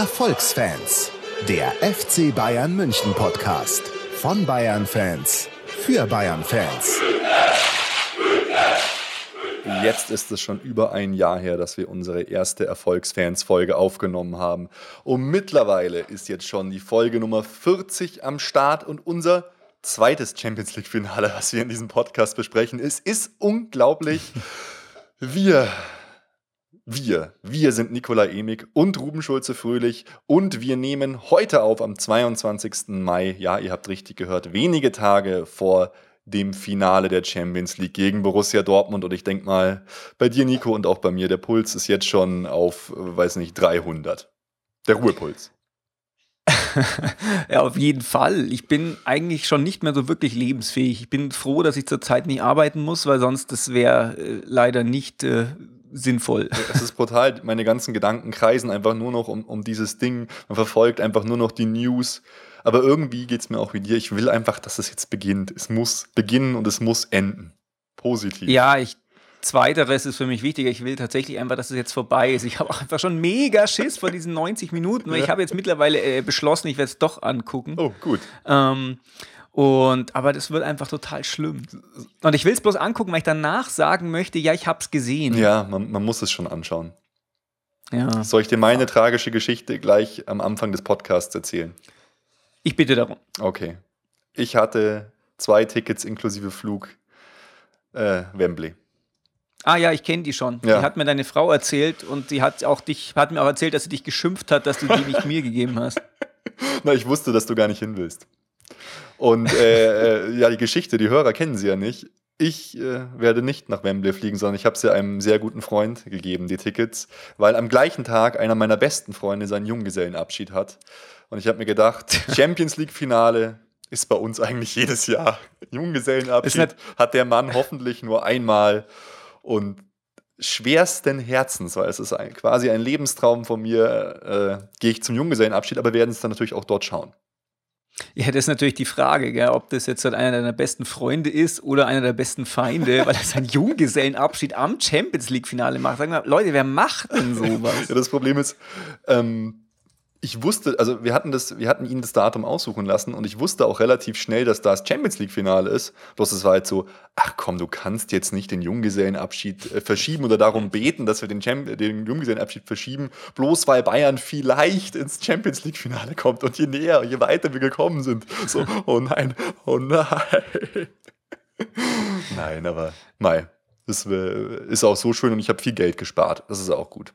Erfolgsfans, der FC Bayern München Podcast von Bayern Fans für Bayern Fans. Jetzt ist es schon über ein Jahr her, dass wir unsere erste Erfolgsfans-Folge aufgenommen haben. Und mittlerweile ist jetzt schon die Folge Nummer 40 am Start und unser zweites Champions League-Finale, was wir in diesem Podcast besprechen. Es ist unglaublich. Wir wir, wir sind Nikola Emig und Ruben Schulze-Fröhlich und wir nehmen heute auf am 22. Mai, ja, ihr habt richtig gehört, wenige Tage vor dem Finale der Champions League gegen Borussia Dortmund und ich denke mal, bei dir Nico und auch bei mir, der Puls ist jetzt schon auf, weiß nicht, 300. Der Ruhepuls. ja, auf jeden Fall. Ich bin eigentlich schon nicht mehr so wirklich lebensfähig. Ich bin froh, dass ich zurzeit nicht arbeiten muss, weil sonst das wäre äh, leider nicht äh, sinnvoll. Es ist brutal. Meine ganzen Gedanken kreisen einfach nur noch um, um dieses Ding. Man verfolgt einfach nur noch die News. Aber irgendwie geht es mir auch wie dir. Ich will einfach, dass es jetzt beginnt. Es muss beginnen und es muss enden. Positiv. Ja, ich. Zweiteres ist für mich wichtiger. Ich will tatsächlich einfach, dass es jetzt vorbei ist. Ich habe auch einfach schon mega Schiss vor diesen 90 Minuten. Ich habe jetzt mittlerweile äh, beschlossen, ich werde es doch angucken. Oh, gut. Ähm, und, aber das wird einfach total schlimm. Und ich will es bloß angucken, weil ich danach sagen möchte, ja, ich habe es gesehen. Ja, man, man, muss es schon anschauen. Ja. Soll ich dir meine tragische Geschichte gleich am Anfang des Podcasts erzählen? Ich bitte darum. Okay. Ich hatte zwei Tickets inklusive Flug äh, Wembley. Ah ja, ich kenne die schon. Ja. Die hat mir deine Frau erzählt und die hat auch dich, hat mir auch erzählt, dass sie dich geschimpft hat, dass du die nicht mir gegeben hast. Na, ich wusste, dass du gar nicht hin willst. Und äh, äh, ja, die Geschichte, die Hörer kennen sie ja nicht. Ich äh, werde nicht nach Wembley fliegen, sondern ich habe sie einem sehr guten Freund gegeben, die Tickets, weil am gleichen Tag einer meiner besten Freunde seinen Junggesellenabschied hat. Und ich habe mir gedacht, Champions League-Finale ist bei uns eigentlich jedes Jahr. Junggesellenabschied hat der Mann hoffentlich nur einmal. Und schwersten Herzens, weil es ist ein, quasi ein Lebenstraum von mir, äh, gehe ich zum Junggesellenabschied, aber werden es dann natürlich auch dort schauen. Ja, das ist natürlich die Frage, gell, ob das jetzt halt einer deiner besten Freunde ist oder einer der besten Feinde, weil er seinen Junggesellenabschied am Champions League-Finale macht. Sagen wir, Leute, wer macht denn sowas? ja, das Problem ist, ähm, ich wusste, also wir hatten das, wir hatten ihn das Datum aussuchen lassen und ich wusste auch relativ schnell, dass das Champions League Finale ist. Bloß es war halt so, ach komm, du kannst jetzt nicht den Junggesellenabschied äh, verschieben oder darum beten, dass wir den, den Junggesellenabschied verschieben, bloß weil Bayern vielleicht ins Champions League Finale kommt und je näher, je weiter wir gekommen sind, so, oh nein, oh nein. nein, aber Mai, das äh, ist auch so schön und ich habe viel Geld gespart. Das ist auch gut.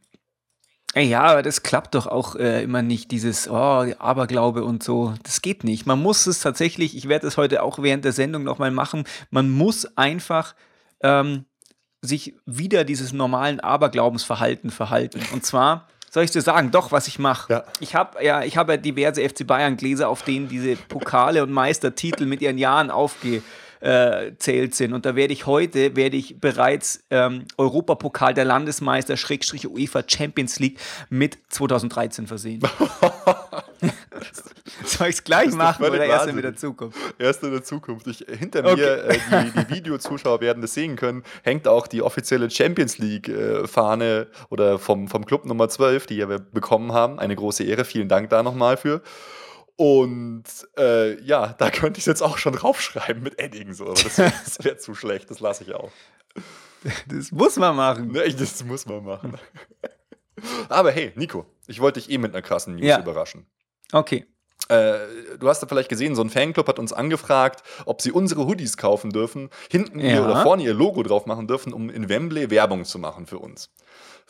Ja, aber das klappt doch auch äh, immer nicht, dieses oh, Aberglaube und so. Das geht nicht. Man muss es tatsächlich, ich werde es heute auch während der Sendung nochmal machen, man muss einfach ähm, sich wieder dieses normalen Aberglaubensverhalten verhalten. Und zwar, soll ich dir sagen, doch, was ich mache. Ja. Ich habe ja, ich hab ja diverse FC Bayern Gläser, auf denen diese Pokale und Meistertitel mit ihren Jahren aufgehen zählt sind. Und da werde ich heute, werde ich bereits ähm, Europapokal der Landesmeister Schrägstrich UEFA Champions League mit 2013 versehen. Soll ich es gleich machen oder erst in der Zukunft? Erst in der Zukunft. Ich, hinter okay. mir, äh, die, die Videozuschauer werden das sehen können, hängt auch die offizielle Champions League-Fahne äh, oder vom, vom Club Nummer 12, die wir bekommen haben. Eine große Ehre. Vielen Dank da nochmal für. Und äh, ja, da könnte ich es jetzt auch schon draufschreiben mit Edding so. Aber das, wäre zu schlecht, das lasse ich auch. Das muss man machen. Ne, das muss man machen. Aber hey, Nico, ich wollte dich eh mit einer krassen News Ja. überraschen. Okay. Äh, du hast ja vielleicht gesehen, so ein Fanclub hat uns angefragt, ob sie unsere Hoodies kaufen dürfen, hinten ihr Ja. oder vorne ihr Logo drauf machen dürfen, um in Wembley Werbung zu machen für uns.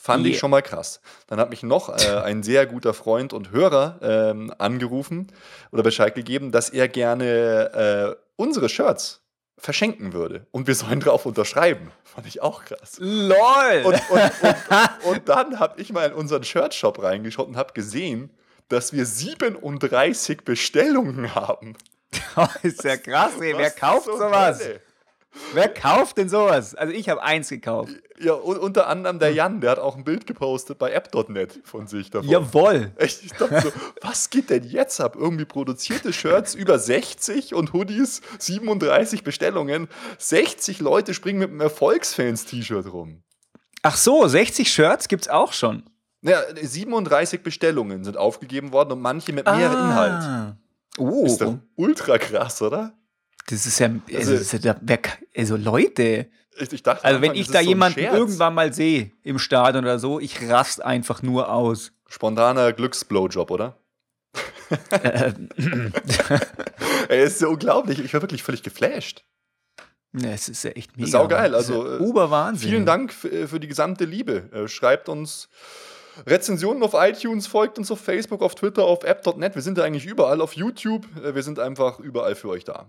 Fand ich Yeah. schon mal krass. Dann hat mich noch äh, ein sehr guter Freund und Hörer ähm, angerufen oder Bescheid gegeben, dass er gerne äh, unsere Shirts verschenken würde und wir sollen drauf unterschreiben. Fand ich auch krass. LOL! Und, und, und, und dann habe ich mal in unseren Shirt-Shop reingeschaut und habe gesehen, dass wir 37 Bestellungen haben. ist ja krass, ey. Wer kauft sowas? Hölle? Wer kauft denn sowas? Also ich habe eins gekauft. Ja, und unter anderem der Jan, der hat auch ein Bild gepostet bei app.net von sich davon. Jawohl. Echt, ich dachte so, was geht denn jetzt ab? Irgendwie produzierte Shirts über 60 und Hoodies 37 Bestellungen. 60 Leute springen mit einem Erfolgsfans-T-Shirt rum. Ach so, 60 Shirts gibt's auch schon. Naja, 37 Bestellungen sind aufgegeben worden und manche mit mehr Inhalt. Oh, Ist doch ultra krass, oder? Das ist ja, also, Also- ist ja wer, also Leute, Ich, ich dachte, also wenn Anfang, ich da so jemanden irgendwann mal sehe im Stadion oder so, ich rast einfach nur aus. Spontaner Glücksblowjob, oder? äh, Ey, ist ja unglaublich. Ich war wirklich völlig geflasht. ja, es ist ja echt mega. Saugeil, also, ja äh, Oberwahnsinn. Vielen Dank für, für die gesamte Liebe. Äh, Schreibt uns Rezensionen auf iTunes, folgt uns auf Facebook, auf Twitter, auf app.net. Wir sind da eigentlich überall, auf YouTube. Äh, Wir sind einfach überall für euch da.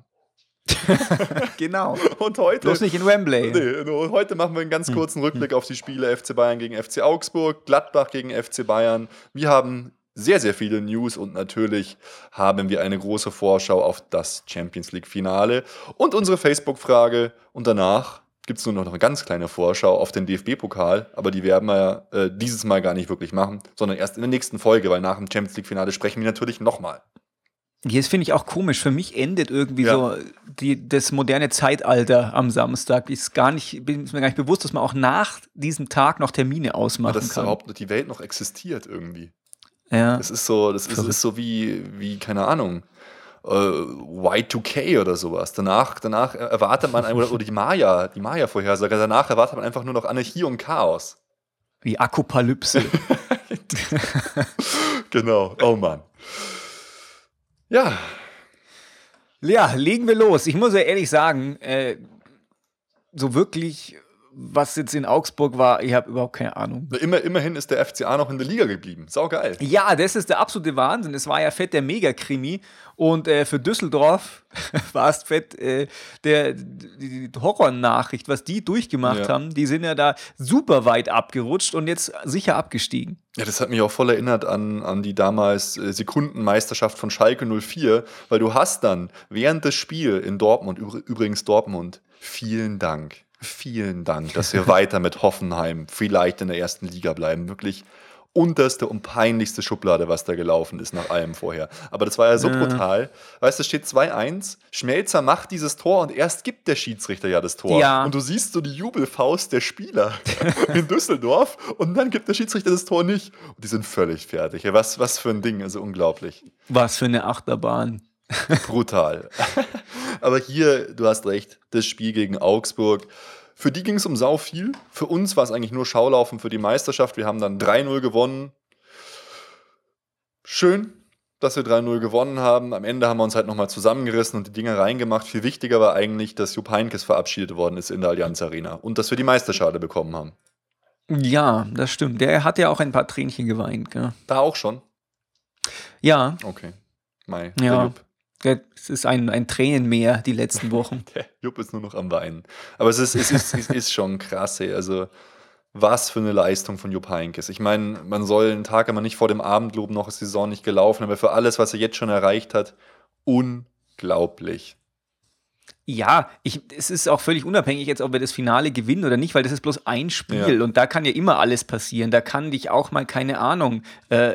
Genau. Und heute. Bloß nicht in Wembley. Nee, heute machen wir einen ganz kurzen Rückblick auf die Spiele FC Bayern gegen FC Augsburg, Gladbach gegen FC Bayern. Wir haben sehr, sehr viele News und natürlich haben wir eine große Vorschau auf das Champions League-Finale und unsere Facebook-Frage. Und danach gibt es nur noch eine ganz kleine Vorschau auf den DFB-Pokal, aber die werden wir äh, dieses Mal gar nicht wirklich machen, sondern erst in der nächsten Folge, weil nach dem Champions League-Finale sprechen wir natürlich nochmal. Jetzt finde ich auch komisch. Für mich endet irgendwie Ja. so die, das moderne Zeitalter am Samstag. Ist gar nicht, bin mir gar nicht bewusst, dass man auch nach diesem Tag noch Termine ausmachen Dass kann. überhaupt die Welt noch existiert irgendwie. ja. Das ist so, das ist, ist so wie, wie, keine Ahnung, äh, Y2K oder sowas. Danach, danach erwartet man, oder, oder die Maya, die Maya-Vorhersage, danach erwartet man einfach nur noch Anarchie und Chaos. Wie Akopalypse. Genau, oh Mann. Ja, ja, legen wir los. Ich muss ja ehrlich sagen, äh, so wirklich, was jetzt in Augsburg war, ich habe überhaupt keine Ahnung. immer, immerhin ist der FCA noch in der Liga geblieben. Sau geil. Ja, das ist der absolute Wahnsinn. Es war ja fett der Megakrimi. Und äh, für Düsseldorf war es fett äh, der, die, die Horrornachricht, was die durchgemacht Ja. haben. Die sind ja da super weit abgerutscht und jetzt sicher abgestiegen. Ja, das hat mich auch voll erinnert an, an die damals äh, Sekundenmeisterschaft von Schalke 04, weil du hast dann während des Spiels in Dortmund, übr- übrigens Dortmund, vielen Dank, vielen Dank, dass wir weiter mit Hoffenheim vielleicht in der ersten Liga bleiben. Wirklich unterste und peinlichste Schublade, was da gelaufen ist nach allem vorher. Aber das war ja so brutal. Weißt du, es steht 2-1, Schmelzer macht dieses Tor und erst gibt der Schiedsrichter ja das Tor. Ja. Und du siehst so die Jubelfaust der Spieler in Düsseldorf und dann gibt der Schiedsrichter das Tor nicht. Und die sind völlig fertig. Ja, Was, was für ein Ding, also unglaublich. Was für eine Achterbahn. Brutal. Aber hier, du hast recht, das Spiel gegen Augsburg. Für die ging es um sau viel. Für uns war es eigentlich nur Schaulaufen für die Meisterschaft. Wir haben dann 3-0 gewonnen. Schön, dass wir 3-0 gewonnen haben. Am Ende haben wir uns halt nochmal zusammengerissen und die Dinger reingemacht. Viel wichtiger war eigentlich, dass Jupp Heynckes verabschiedet worden ist in der Allianz Arena und dass wir die Meisterschale bekommen haben. Ja, das stimmt. Der hat ja auch ein paar Tränchen geweint. Gell? Da auch schon. Ja, Okay. Mai. Ja. Jupp. Es ist ein, ein Tränenmeer die letzten Wochen. Der Jupp ist nur noch am Weinen. Aber es ist, es ist, es ist schon krass, ey. Also, was für eine Leistung von Jupp Heynckes. Ich meine, man soll einen Tag immer nicht vor dem Abend loben, noch ist die Saison nicht gelaufen, aber für alles, was er jetzt schon erreicht hat, unglaublich. Ja, ich, es ist auch völlig unabhängig jetzt, ob wir das Finale gewinnen oder nicht, weil das ist bloß ein Spiel Ja. und da kann ja immer alles passieren. Da kann dich auch mal, keine Ahnung, äh,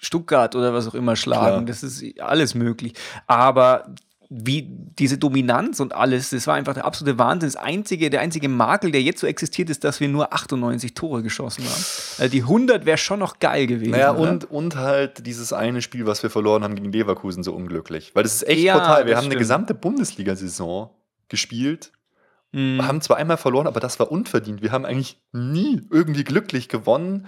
Stuttgart oder was auch immer schlagen. Klar. Das ist alles möglich. Aber wie diese Dominanz und alles, das war einfach der absolute Wahnsinn. Das einzige, der einzige Makel, der jetzt so existiert, ist, dass wir nur 98 Tore geschossen haben. Also die 100 wäre schon noch geil gewesen. Naja, oder? und, und halt dieses eine Spiel, was wir verloren haben gegen Leverkusen, so unglücklich. Weil das ist echt Ja, brutal. Wir haben eine stimmt. gesamte Bundesliga-Saison gespielt Mhm. haben zwar einmal verloren, aber das war unverdient. Wir haben eigentlich nie irgendwie glücklich gewonnen.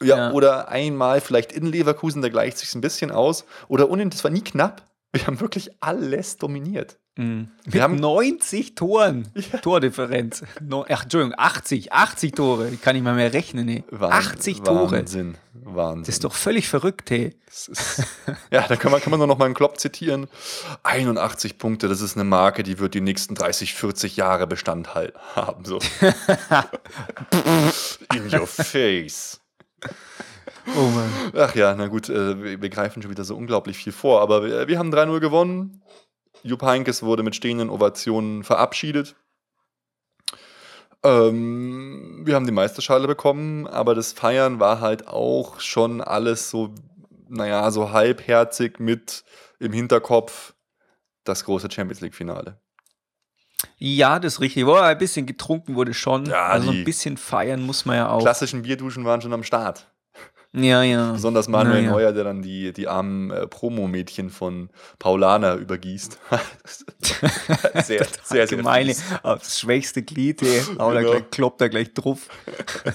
Ja, Ja. oder einmal vielleicht in Leverkusen, da gleicht sich ein bisschen aus. Oder unten, das war nie knapp. Wir haben wirklich alles dominiert. Mhm. Wir Mit haben- 90 Toren. Tordifferenz. No, ach, Entschuldigung, 80. 80 Tore. Ich kann nicht mal mehr rechnen, ey. Wahn- 80 Tore. Wahnsinn. Wahnsinn. Das ist doch völlig verrückt, hey. Ist, ja, da kann man, kann man nur noch mal einen Klopp zitieren. 81 Punkte, das ist eine Marke, die wird die nächsten 30, 40 Jahre Bestand halt haben. So. In your face. Oh Mann. Ach ja, na gut, äh, wir, greifen schon wieder so unglaublich viel vor, aber wir, haben 3-0 gewonnen. Jupp Heynckes wurde mit stehenden Ovationen verabschiedet. Ähm, wir haben die Meisterschale bekommen, aber das Feiern war halt auch schon alles so, naja, so halbherzig mit im Hinterkopf das große Champions League-Finale. Ja, das ist richtig. Boah, ein bisschen getrunken wurde schon. Ja, also ein bisschen feiern muss man ja auch. Klassischen Bierduschen waren schon am Start. Ja, ja. Besonders Manuel Ja. Neuer, der dann die, die armen äh, Promo-Mädchen von Paulana übergießt. sehr, sehr, sehr Gemeine, aufs schwächste Glied, ey. Da Genau. gleich, kloppt da gleich drauf.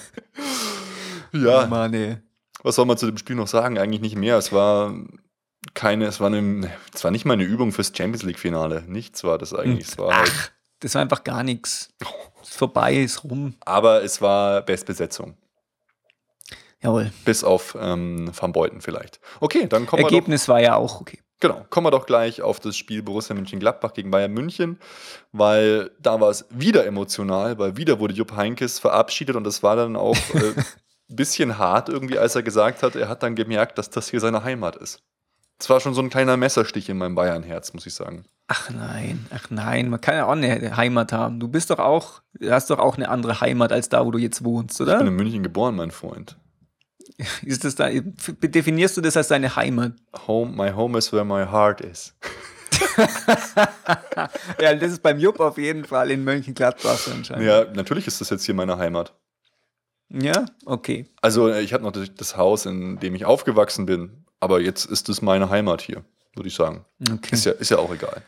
Ja, Mann, ey. was soll man zu dem Spiel noch sagen? Eigentlich nicht mehr. Es war keine, es war, eine, es war nicht mal eine Übung fürs Champions League-Finale. Nichts war das eigentlich. Es war halt, Ach, das war einfach gar nichts. Ist vorbei, ist rum. aber es war Bestbesetzung. Jawohl. Bis auf ähm, Van Beuten vielleicht. Okay, dann kommen wir doch Ergebnis war ja auch okay. Genau, kommen wir doch gleich auf das Spiel Borussia Mönchengladbach gegen Bayern München, weil da war es wieder emotional, weil wieder wurde Jupp Heynckes verabschiedet und das war dann auch äh, ein bisschen hart irgendwie, als er gesagt hat, er hat dann gemerkt, dass das hier seine Heimat ist. Es war schon so ein kleiner Messerstich in meinem Bayernherz, muss ich sagen. Ach nein, ach nein, man kann ja auch eine Heimat haben. Du bist doch auch, du hast doch auch eine andere Heimat als da, wo du jetzt wohnst, Ich bin oder? in München geboren, mein Freund. Ist das da, definierst du das als deine Heimat? Home, my home is where my heart is. Ja, das ist beim Jupp auf jeden Fall in Mönchengladbach anscheinend. Ja, natürlich ist das jetzt hier meine Heimat. Ja, okay. Also äh, ich habe noch das- Haus, in dem ich aufgewachsen bin, aber jetzt ist es meine Heimat hier, würde ich sagen. okay. Ist ja, ist ja auch egal.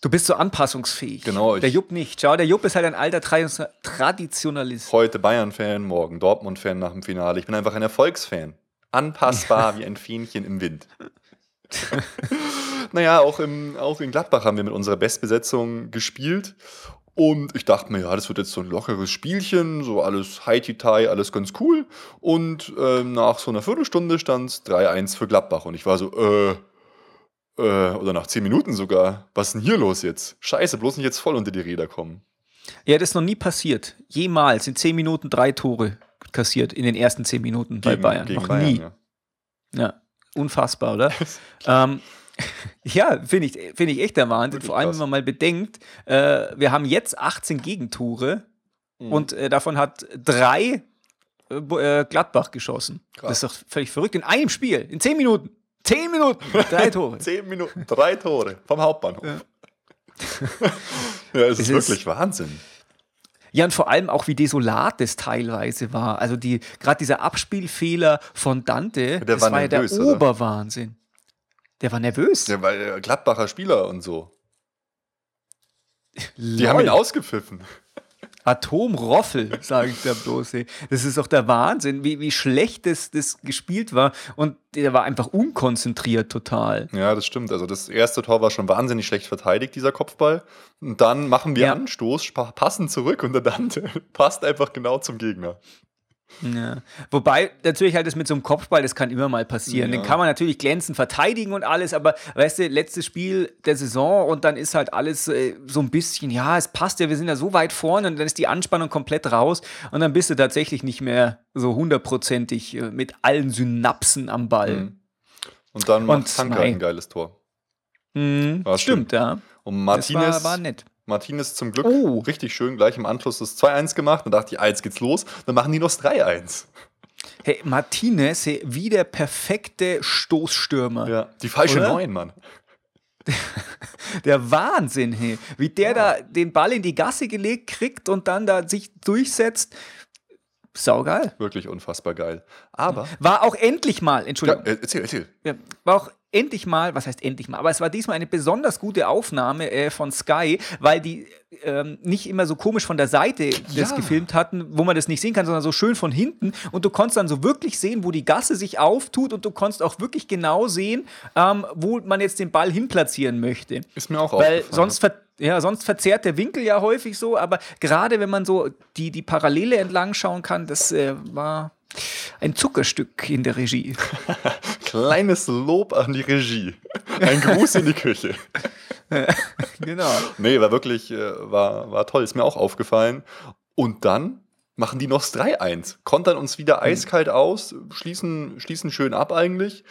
Du bist so anpassungsfähig. Genau, ich- Der Jupp nicht. Schau, der Jupp ist halt ein alter Tra Traditionalist. Heute Bayern-Fan, morgen Dortmund-Fan nach dem Finale. Ich bin einfach ein Erfolgsfan. Anpassbar wie ein Fähnchen im Wind. naja, auch, im, auch in Gladbach haben wir mit unserer Bestbesetzung gespielt. Und ich dachte mir, ja, das wird jetzt so ein lockeres Spielchen, so alles High-Tie, alles ganz cool. Und ähm, nach so einer Viertelstunde stand es 3-1 für Gladbach. Und ich war so, äh, äh, oder nach 10 Minuten sogar, was ist denn hier los jetzt? Scheiße, bloß nicht jetzt voll unter die Räder kommen. Ja, das ist noch nie passiert. Jemals in zehn Minuten drei Tore kassiert in den ersten zehn Minuten bei Bayern. gegen noch Bayern, nie. ja. Ja, unfassbar, oder? ähm, ja, finde ich, find ich echt der Wahnsinn. Vor allem, krass. wenn man mal bedenkt, äh, wir haben jetzt 18 Gegentore Mhm. und äh, davon hat drei äh, äh, Gladbach geschossen. Krass. Das ist doch völlig verrückt. In einem Spiel, in zehn Minuten. Zehn Minuten, drei Tore. Zehn Minuten, drei Tore vom Hauptbahnhof. Ja, es ist Es ist- wirklich Wahnsinn. Ja, und vor allem auch, wie desolat das teilweise war. Also die, gerade dieser Abspielfehler von Dante, Der das war war, ja der? Oberwahnsinn. Der war nervös. Ja, weil äh, Gladbacher Spieler und so. Die Lol. haben ihn ausgepfiffen. Atomroffel, sage ich da bloß. Ey. Das ist doch der Wahnsinn, wie, wie schlecht das, das gespielt war. Und der war einfach unkonzentriert total. Ja, das stimmt. Also das erste Tor war schon wahnsinnig schlecht verteidigt, dieser Kopfball. Und dann machen wir Ja. Anstoß, passen zurück und der Dante passt einfach genau zum Gegner. Ja. Wobei natürlich halt das mit so einem Kopfball, das kann immer mal passieren. Ja. Den kann man natürlich glänzend verteidigen und alles, aber weißt du, letztes Spiel der Saison und dann ist halt alles äh, so ein bisschen, ja, es passt ja, wir sind ja so weit vorne und dann ist die Anspannung komplett raus und dann bist du tatsächlich nicht mehr so hundertprozentig äh, mit allen Synapsen am Ball. Mhm. Und dann macht mei. ein geiles Tor. Mhm. War Stimmt, ja. Und Martinez, war, war nett. Martinez zum Glück Oh. richtig schön gleich im Anschluss das 2-1 gemacht. Dann dachte ich, ah, jetzt geht's los. Dann machen die noch das 3-1. Hey, Martinez, hey, wie der perfekte Stoßstürmer. Ja, die falsche Oder? Neun, Mann. Der Wahnsinn, hey. Wie der da den Ball in die Gasse gelegt kriegt und dann da sich durchsetzt. Saugeil. Wirklich unfassbar geil. Aber, War auch endlich mal, ja, Entschuldigung, äh, erzähl, erzähl. ja, war auch endlich mal, was heißt endlich mal, aber es war diesmal eine besonders gute Aufnahme äh, von Sky, weil die ähm, nicht immer so komisch von der Seite das Ja. gefilmt hatten, wo man das nicht sehen kann, sondern so schön von hinten. Und du konntest dann so wirklich sehen, wo die Gasse sich auftut und du konntest auch wirklich genau sehen, ähm, wo man jetzt den Ball hinplatzieren möchte. Ist mir auch Weil aufgefallen. sonst, ja, sonst verzerrt der Winkel ja häufig so, aber gerade wenn man so die, die Parallele entlang schauen kann, das äh, war ein Zuckerstück in der Regie. Kleines Lob an die Regie. Ein Gruß in die Küche. genau. Nee, war wirklich, äh, war, war toll, ist mir auch aufgefallen. Und dann machen die noch das 3-1. Kontern uns wieder eiskalt aus, schließen, schließen schön ab eigentlich.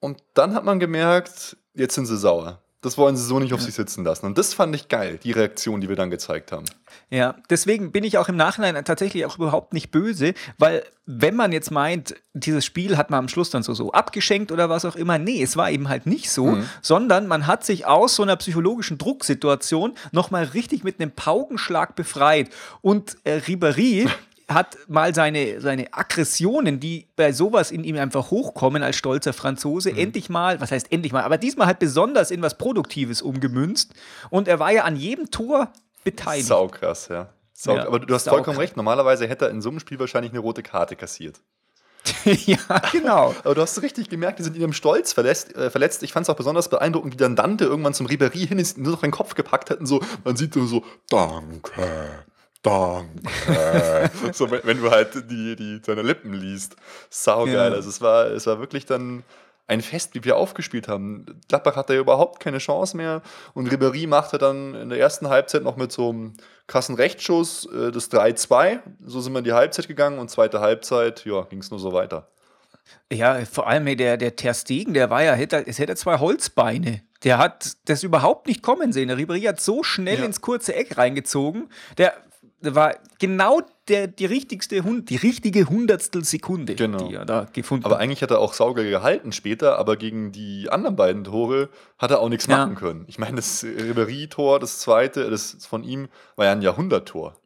Und dann hat man gemerkt, jetzt sind sie sauer. Das wollen sie so nicht auf sich sitzen lassen. Und das fand ich geil, die Reaktion, die wir dann gezeigt haben. Ja, deswegen bin ich auch im Nachhinein tatsächlich auch überhaupt nicht böse, weil wenn man jetzt meint, dieses Spiel hat man am Schluss dann so, so abgeschenkt oder was auch immer, nee, es war eben halt nicht so, sondern man hat sich aus so einer psychologischen Drucksituation nochmal richtig mit einem Paukenschlag befreit. Und äh, Ribéry hat mal seine, seine Aggressionen, die bei sowas in ihm einfach hochkommen als stolzer Franzose, Mhm. endlich mal, was heißt endlich mal, aber diesmal halt besonders in was Produktives umgemünzt. Und er war ja an jedem Tor beteiligt. Saukrass, ja. Sau Ja, aber du hast vollkommen recht. Normalerweise hätte er in so einem Spiel wahrscheinlich eine rote Karte kassiert. ja, genau. Aber du hast richtig gemerkt, die sind in ihrem Stolz verletzt. Äh, verletzt. Ich fand es auch besonders beeindruckend, wie dann Dante irgendwann zum Ribéry hin ist, nur noch den Kopf gepackt hat und so, man sieht nur so, danke, danke. so, wenn, du halt die, die, seine Lippen liest. Saugeil. Ja. Also es war, es war wirklich dann ein Fest, wie wir aufgespielt haben. Gladbach hatte ja überhaupt keine Chance mehr und Ribéry machte dann in der ersten Halbzeit noch mit so einem krassen Rechtsschuss äh, das 3-2. So sind wir in die Halbzeit gegangen und zweite Halbzeit, ja, ging es nur so weiter. Ja, vor allem der, der Ter Stegen, der war ja, hätte, es hätte zwei Holzbeine. Der hat das überhaupt nicht kommen sehen. Der Ribéry hat so schnell Ja. ins kurze Eck reingezogen. Der war genau der, die, richtigste, Hund- die richtige Hundertstel Sekunde, Genau. die er da gefunden Aber hat. eigentlich hat er auch sauger gehalten später, aber gegen die anderen beiden Tore hat er auch nichts Ja. machen können. Ich meine, das Ribéry-Tor, das zweite, das von ihm, war ja ein Jahrhunderttor.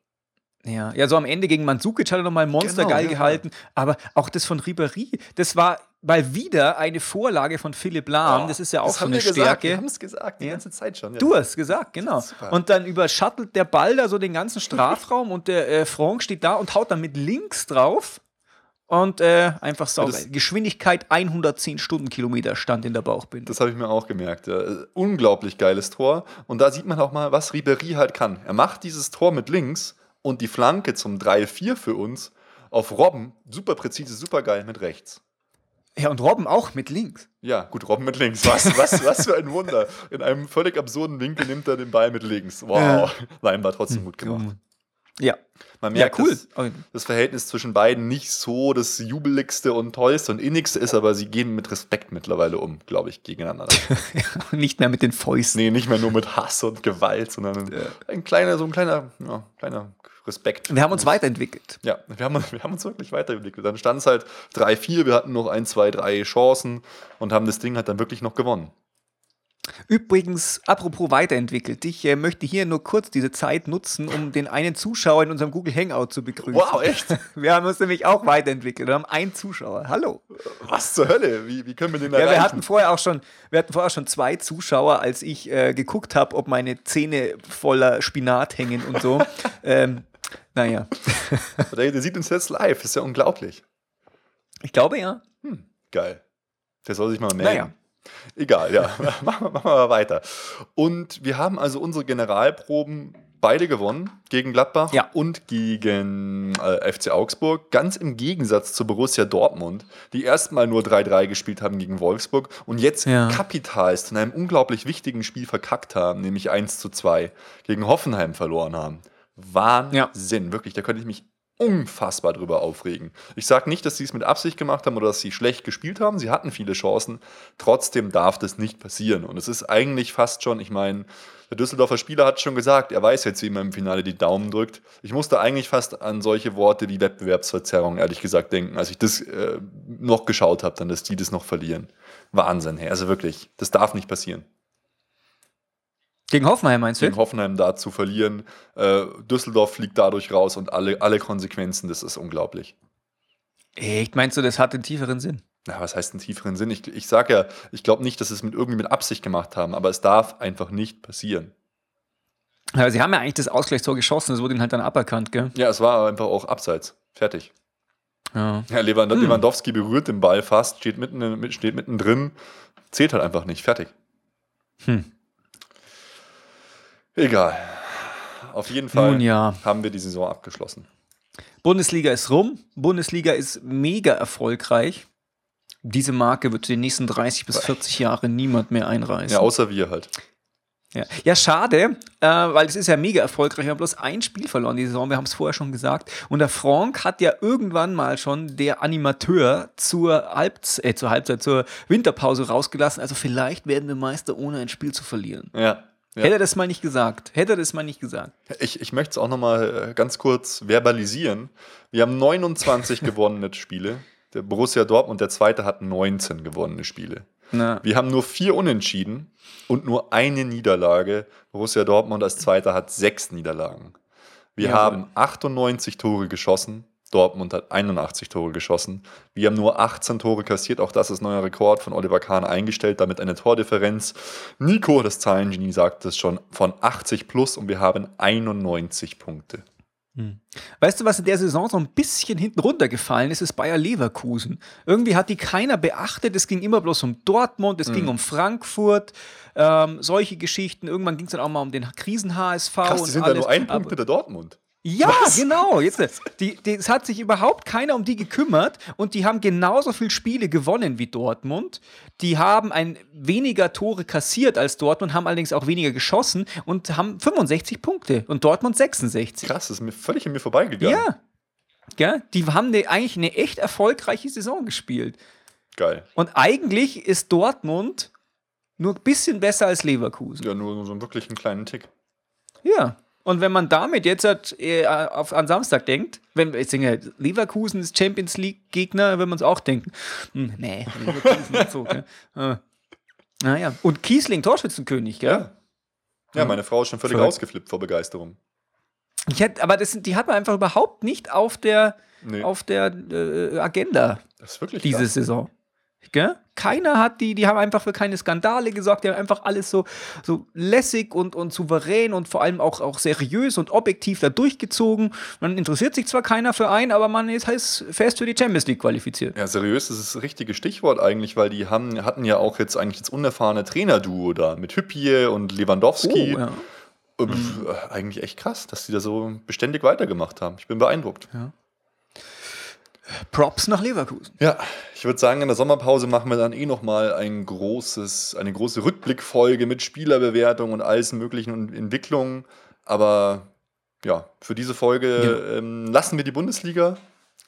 Ja, ja, so am Ende gegen Mandzukic hat er nochmal monstergeil Genau, ja. gehalten. Aber auch das von Ribéry, das war mal wieder eine Vorlage von Philipp Lahm. das ist ja auch Oh, so haben eine wir gesagt, Stärke. Wir haben es gesagt, die Ja. ganze Zeit schon. Ja. Du hast gesagt, genau. Und dann überschattelt der Ball da so den ganzen Strafraum und der äh, Franck steht da und haut dann mit links drauf. Und äh, einfach sauber. das- Geschwindigkeit 110 Stundenkilometer stand in der Bauchbinde. Das habe ich mir auch gemerkt. Ja. Unglaublich geiles Tor. Und da sieht man auch mal, was Ribéry halt kann. Er macht dieses Tor mit links und die Flanke zum 3-4 für uns auf Robben, super präzise, super geil mit rechts. Ja, und Robben auch mit links. Ja, gut, Robben mit links. Was, was, was für ein Wunder. In einem völlig absurden Winkel nimmt er den Ball mit links. Wow. Ja. Nein, war trotzdem gut gemacht. Ja. Man Ja, merkt, cool. dass das Verhältnis zwischen beiden nicht so das jubeligste und tollste und innigste ist, aber sie gehen mit Respekt mittlerweile um, glaube ich, gegeneinander. Nicht mehr mit den Fäusten. nee, nicht mehr nur mit Hass und Gewalt, sondern ein kleiner, so ein kleiner, ja, kleiner Respekt. Wir haben uns weiterentwickelt. Ja, wir haben, wir haben uns wirklich weiterentwickelt. Dann stand es halt 3-4, wir hatten noch ein, zwei, drei Chancen und haben das Ding halt dann wirklich noch gewonnen. Übrigens, apropos weiterentwickelt, ich äh, möchte hier nur kurz diese Zeit nutzen, um den einen Zuschauer in unserem Google Hangout zu begrüßen. Wow, echt? Wir haben uns nämlich auch weiterentwickelt. Wir haben einen Zuschauer. Hallo. Was zur Hölle? Wie, wie können wir den Ja, erreichen? wir hatten vorher auch schon, wir hatten vorher schon zwei Zuschauer, als ich äh, geguckt habe, ob meine Zähne voller Spinat hängen und so. ähm, naja, der, der sieht uns jetzt live, ist ja unglaublich. ich glaube ja. Geil. Der soll sich mal melden. Naja. Egal, ja. machen, wir, machen wir mal weiter. Und wir haben also unsere Generalproben beide gewonnen gegen Gladbach Ja. und gegen äh, FC Augsburg. Ganz im Gegensatz zu Borussia Dortmund, die erstmal nur 3-3 gespielt haben gegen Wolfsburg und jetzt Ja. kapitalst in einem unglaublich wichtigen Spiel verkackt haben, nämlich 1-2 gegen Hoffenheim verloren haben. Wahnsinn, wirklich, da könnte ich mich unfassbar drüber aufregen. Ich sage nicht, dass sie es mit Absicht gemacht haben oder dass sie schlecht gespielt haben. Sie hatten viele Chancen. Trotzdem darf das nicht passieren. Und es ist eigentlich fast schon, ich meine, der Düsseldorfer Spieler hat schon gesagt, er weiß jetzt, wie man im Finale die Daumen drückt. Ich musste eigentlich fast an solche Worte wie Wettbewerbsverzerrung, ehrlich gesagt, denken, als ich das äh, noch geschaut habe, dann, dass die das noch verlieren. Wahnsinn. Also wirklich, das darf nicht passieren Gegen Hoffenheim meinst du? gegen Hoffenheim da zu verlieren. Äh, Düsseldorf fliegt dadurch raus und alle, alle Konsequenzen, das ist unglaublich. Echt, meinst du, das hat den tieferen Sinn? Na, was heißt einen tieferen Sinn? Ich, ich sage ja, ich glaube nicht, dass sie es mit irgendwie mit Absicht gemacht haben, aber es darf einfach nicht passieren. Ja, sie haben ja eigentlich das Ausgleichstor geschossen, das wurde ihnen halt dann aberkannt, gell? Ja, es war einfach auch abseits. Fertig. Ja. Ja, Lewand Lewandowski berührt den Ball fast, steht, mitten, steht mittendrin, zählt halt einfach nicht. Fertig. Hm. Egal. Auf jeden Fall ja. haben wir die Saison abgeschlossen. Bundesliga ist rum. Bundesliga ist mega erfolgreich. Diese Marke wird den nächsten 30 bis 40 Jahre niemand mehr einreißen. Ja, außer wir halt. Ja, ja schade, äh, weil es ist ja mega erfolgreich. Wir haben bloß ein Spiel verloren die Saison, wir haben es vorher schon gesagt. Und der Franck hat ja irgendwann mal schon der Animateur zur, Halbz äh, zur Halbzeit, zur Winterpause rausgelassen. Also vielleicht werden wir Meister, ohne ein Spiel zu verlieren. Ja. Ja. Hätte er das mal nicht gesagt. Hätte er das mal nicht gesagt. Ich, ich möchte es auch nochmal ganz kurz verbalisieren. Wir haben 29 gewonnene Spiele. Der Borussia Dortmund, der zweite, hat 19 gewonnene Spiele. Na, Wir haben nur vier Unentschieden und nur eine Niederlage. Borussia Dortmund als Zweiter hat sechs Niederlagen. Wir Jawohl. haben 98 Tore geschossen, Dortmund hat 81 Tore geschossen. Wir haben nur 18 Tore kassiert. Auch das ist neuer Rekord von Oliver Kahn eingestellt. Damit eine Tordifferenz. Nico, das Zahlengenie, sagt es schon von 80 plus und wir haben 91 Punkte. Hm. Weißt du, was in der Saison so ein bisschen hinten runtergefallen ist, ist Bayer Leverkusen. Irgendwie hat die keiner beachtet. Es ging immer bloß um Dortmund, es mhm. ging hm. um Frankfurt, ähm, solche Geschichten. Irgendwann ging es dann auch mal um den Krisen-HSV. Krass, die sind da nur ein Punkt hinter Dortmund. Ja, Was? genau. Jetzt, die, die, es hat sich überhaupt keiner um die gekümmert und die haben genauso viele Spiele gewonnen wie Dortmund. Die haben ein weniger Tore kassiert als Dortmund, haben allerdings auch weniger geschossen und haben 65 Punkte und Dortmund 66. Krass, das ist mir völlig an mir vorbeigegangen. Ja. ja die haben ne, eigentlich eine echt erfolgreiche Saison gespielt. Geil. Und eigentlich ist Dortmund nur ein bisschen besser als Leverkusen. Ja, nur so wirklich einen kleinen Tick. Ja. Und wenn man damit jetzt halt, äh, auf, an Samstag denkt, wenn ich denke, Leverkusen ist Champions League-Gegner, wenn man es auch denken, hm, nee, Leverkusen nicht so, gell? Ah. Naja. Und Kiesling, Torschützenkönig, gell? Ja. Ja, meine Frau ist schon völlig Verrückt. ausgeflippt vor Begeisterung. Ich hätte, aber das, die hat man einfach überhaupt nicht auf der, nee. auf der äh, Agenda. Das ist wirklich diese krass. Saison. Gell? Keiner hat die, die haben einfach für keine Skandale gesorgt, die haben einfach alles so, so lässig und, und souverän und vor allem auch, auch seriös und objektiv da durchgezogen. Man interessiert sich zwar keiner für einen, aber man ist heißt fest für die Champions League qualifiziert. Ja, seriös ist das richtige Stichwort eigentlich, weil die haben, hatten ja auch jetzt eigentlich das unerfahrene Trainerduo da mit Hüppie und Lewandowski. Oh, ja. Und, mhm. Eigentlich echt krass, dass die da so beständig weitergemacht haben. Ich bin beeindruckt. Ja. Props nach Leverkusen. Ja, ich würde sagen, in der Sommerpause machen wir dann eh nochmal ein großes, eine große Rückblickfolge mit Spielerbewertung und alles möglichen Entwicklungen. Aber ja, für diese Folge ja. ähm, lassen wir die Bundesliga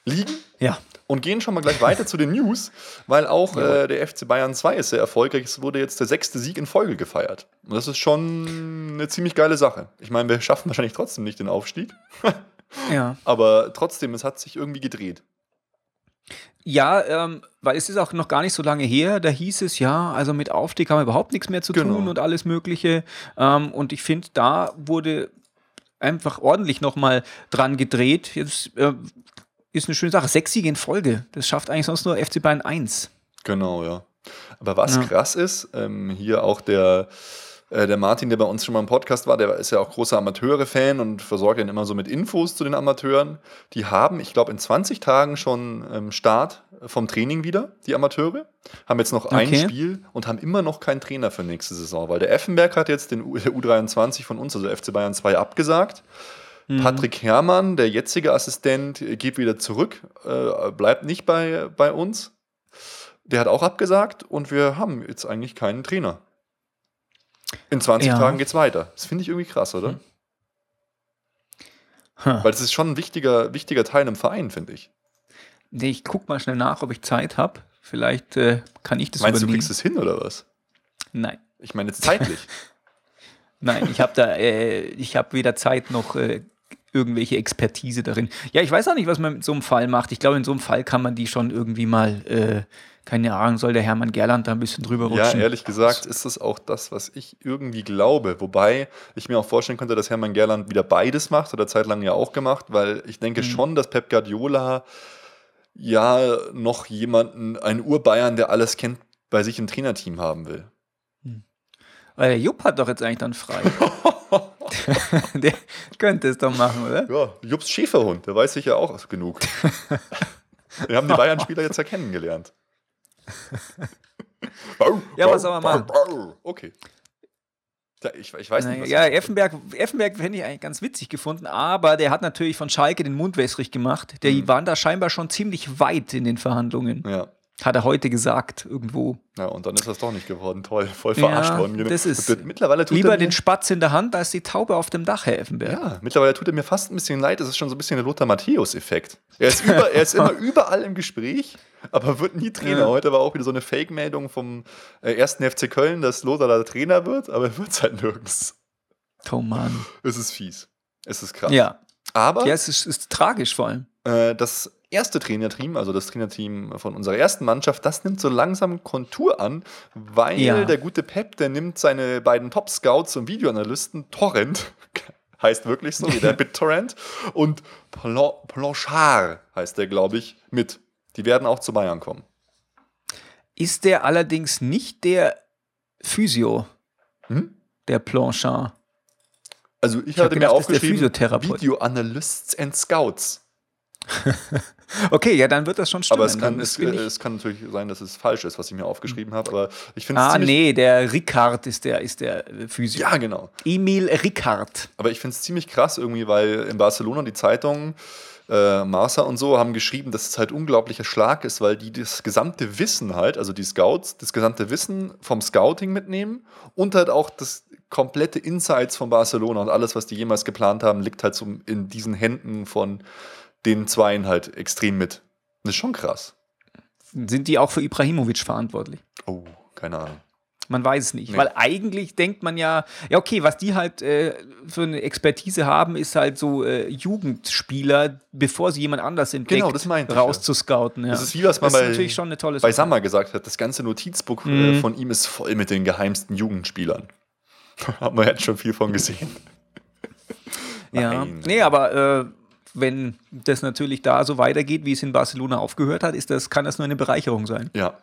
liegen. Ja. Und gehen schon mal gleich weiter zu den News, weil auch äh, der FC Bayern 2 ist sehr erfolgreich. Es wurde jetzt der sechste Sieg in Folge gefeiert. Und das ist schon eine ziemlich geile Sache. Ich meine, wir schaffen wahrscheinlich trotzdem nicht den Aufstieg. ja. Aber trotzdem, es hat sich irgendwie gedreht. Ja, ähm, weil es ist auch noch gar nicht so lange her, da hieß es ja, also mit Aufstieg haben wir überhaupt nichts mehr zu genau. tun und alles Mögliche. Ähm, und ich finde, da wurde einfach ordentlich nochmal dran gedreht. Jetzt äh, ist eine schöne Sache. Sechs Siege in Folge. Das schafft eigentlich sonst nur FC Bayern 1. Genau, ja. Aber was ja. krass ist, ähm, hier auch der äh, der Martin, der bei uns schon mal im Podcast war, der ist ja auch großer Amateure-Fan und versorgt ihn immer so mit Infos zu den Amateuren. Die haben, ich glaube, in 20 Tagen schon ähm, Start vom Training wieder, die Amateure. Haben jetzt noch ein okay. Spiel und haben immer noch keinen Trainer für nächste Saison, weil der Effenberg hat jetzt den U der U23 von uns, also FC Bayern 2, abgesagt. Mhm. Patrick Herrmann, der jetzige Assistent, geht wieder zurück, äh, bleibt nicht bei, bei uns. Der hat auch abgesagt und wir haben jetzt eigentlich keinen Trainer. In 20 ja. Tagen geht's weiter. Das finde ich irgendwie krass, oder? Hm. Huh. Weil das ist schon ein wichtiger, wichtiger Teil im Verein, finde ich. Nee, ich guck mal schnell nach, ob ich Zeit habe. Vielleicht äh, kann ich das Meinst übernehmen. du, kriegst es hin oder was? Nein. Ich meine jetzt zeitlich. Nein, ich habe da, äh, ich habe weder Zeit noch äh, irgendwelche Expertise darin. Ja, ich weiß auch nicht, was man mit so einem Fall macht. Ich glaube, in so einem Fall kann man die schon irgendwie mal äh, keine Ahnung, soll der Hermann Gerland da ein bisschen drüber rutschen? Ja, ehrlich gesagt ist das auch das, was ich irgendwie glaube. Wobei ich mir auch vorstellen könnte, dass Hermann Gerland wieder beides macht, oder zeitlang ja auch gemacht, weil ich denke mhm. schon, dass Pep Guardiola ja noch jemanden, einen Urbayern, der alles kennt, bei sich im Trainerteam haben will. Mhm. Weil der Jupp hat doch jetzt eigentlich dann frei. der könnte es doch machen, oder? Ja, Jupps Schäferhund, der weiß sich ja auch genug. Wir haben die Bayern-Spieler jetzt ja kennengelernt ja, was man machen? Okay. Ich, ich, weiß nicht. ja, Effenberg, Effenberg hätte ich eigentlich ganz witzig gefunden, aber der hat natürlich von Schalke den Mund wässrig gemacht. Der mhm. waren da scheinbar schon ziemlich weit in den Verhandlungen. Ja. Hat er heute gesagt, irgendwo. Ja, und dann ist das doch nicht geworden. Toll, voll verarscht ja, worden. Genau. Das ist mittlerweile tut lieber den Spatz in der Hand als die Taube auf dem Dach, Herr Effenberg. Ja, mittlerweile tut er mir fast ein bisschen leid. Das ist schon so ein bisschen der Lothar Matthäus-Effekt. Er, ist er ist immer überall im Gespräch, aber wird nie Trainer. Ja. Heute war auch wieder so eine Fake-Meldung vom äh, ersten FC Köln, dass Lothar da Trainer wird, aber er wird es halt nirgends. Oh Mann. Es ist fies. Es ist krass. Ja. Aber. Ja, es ist, ist tragisch vor allem. Äh, das erste Trainerteam, also das Trainerteam von unserer ersten Mannschaft, das nimmt so langsam Kontur an, weil ja. der gute Pep, der nimmt seine beiden Top-Scouts und Videoanalysten, Torrent, heißt wirklich so, wie der BitTorrent. Und Planchard heißt der, glaube ich, mit. Die werden auch zu Bayern kommen. Ist der allerdings nicht der Physio, Hm? der Planchard? Also ich, hab hatte gedacht, mir aufgeschrieben, Physiotherapeut. Video Analysts and Scouts. Okay, ja, dann wird das schon stimmen. Aber es kann, es, es kann natürlich sein, dass es falsch ist, was ich mir aufgeschrieben habe. Aber ich finde ah, nee, der Ricard ist der, ist der äh, Physio. Ja, genau. Emil Ricard. Aber ich finde es ziemlich krass irgendwie, weil in Barcelona die Zeitungen, äh, Marca und so, haben geschrieben, dass es halt unglaublicher Schlag ist, weil die das gesamte Wissen halt, also die Scouts, das gesamte Wissen vom Scouting mitnehmen und halt auch das komplette Insights von Barcelona und alles, was die jemals geplant haben, liegt halt so in diesen Händen von den Zweien halt extrem mit. Das ist schon krass. Sind die auch für Ibrahimovic verantwortlich? Oh, keine Ahnung. Man weiß es nicht. Nee. Weil eigentlich denkt man ja, ja, okay, was die halt äh, für eine Expertise haben, ist halt so äh, Jugendspieler, bevor sie jemand anders entdeckt, Genau, das meinte rauszuscouten. Ja. Das ist wie was man das bei- natürlich schon eine tolle Bei. Sammer gesagt hat, das ganze Notizbuch Mhm. äh, von ihm ist voll mit den geheimsten Jugendspielern. Haben wir jetzt schon viel von gesehen. Ja. Nein. Nee, aber äh, wenn das natürlich da so weitergeht, wie es in Barcelona aufgehört hat, ist das, kann das nur eine Bereicherung sein. Ja.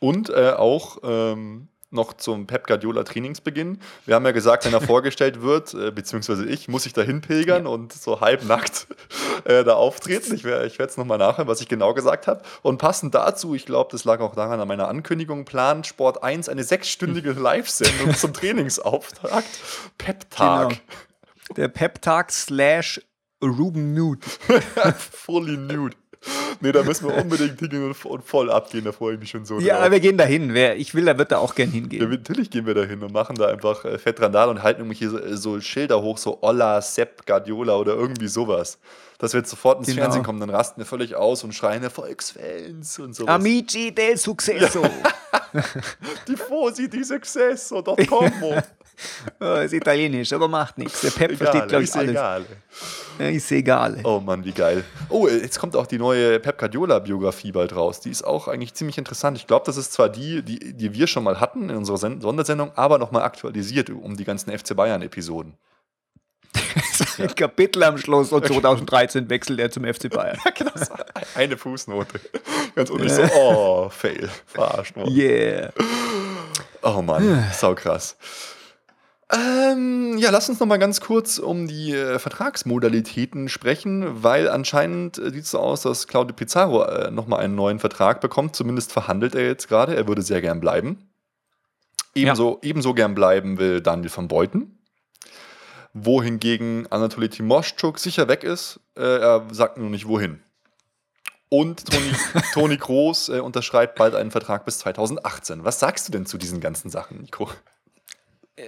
Und äh, auch ähm, noch zum Pep Guardiola Trainingsbeginn. Wir haben ja gesagt, wenn er vorgestellt wird, äh, beziehungsweise ich, muss ich dahin pilgern und so halbnackt äh, da auftreten. Ich, ich werde es nochmal nachhören, was ich genau gesagt habe. Und passend dazu, ich glaube, das lag auch daran an meiner Ankündigung, plant Sport 1 eine sechsstündige Live-Sendung zum Trainingsauftakt. Pep-Tag. Genau. Der Pep-Tag slash Ruben Nude. Fully nude. Nee, da müssen wir unbedingt hingehen und voll abgehen, da freue ich mich schon so Ja, drauf. wir gehen dahin. Wer ich will, der wird da auch gern Ja, hingehen. natürlich gehen wir da hin und machen da einfach äh, fett Randal und halten irgendwie so, so Schilder hoch, so Olla, Sepp, Guardiola oder irgendwie sowas. Dass wir jetzt sofort ins Genau. Fernsehen kommen, dann rasten wir völlig aus und schreien Erfolgsfans und sowas. Amici del Successo. Tifosi di successo.com. Oh, ist italienisch, aber macht nichts. Der Pep versteht, glaube ich, ist alles. egal. Ja, ist egal. Oh Mann, wie geil. Oh, jetzt kommt auch die neue Pep Guardiola-Biografie bald raus. Die ist auch eigentlich ziemlich interessant. Ich glaube, das ist zwar die, die, die wir schon mal hatten in unserer Sen Sondersendung, aber nochmal aktualisiert um die ganzen FC Bayern-Episoden. Ein Kapitel am Schluss und 2013 wechselt er zum FC Bayern. genau, eine Fußnote. Ganz unten so, oh, fail, verarscht worden. Yeah. Oh Mann, sau krass. Ähm, ja, lass uns noch mal ganz kurz um die äh, Vertragsmodalitäten sprechen, weil anscheinend äh, sieht es so aus, dass Claudio Pizarro äh, noch mal einen neuen Vertrag bekommt. Zumindest verhandelt er jetzt gerade. Er würde sehr gern bleiben. Ebenso, ebenso gern bleiben will Daniel van Beuten. Wohingegen Anatoly Timoschuk sicher weg ist. Äh, er sagt nur nicht wohin. Und Toni, Toni Kroos äh, unterschreibt bald einen Vertrag bis 2018. Was sagst du denn zu diesen ganzen Sachen, Nico?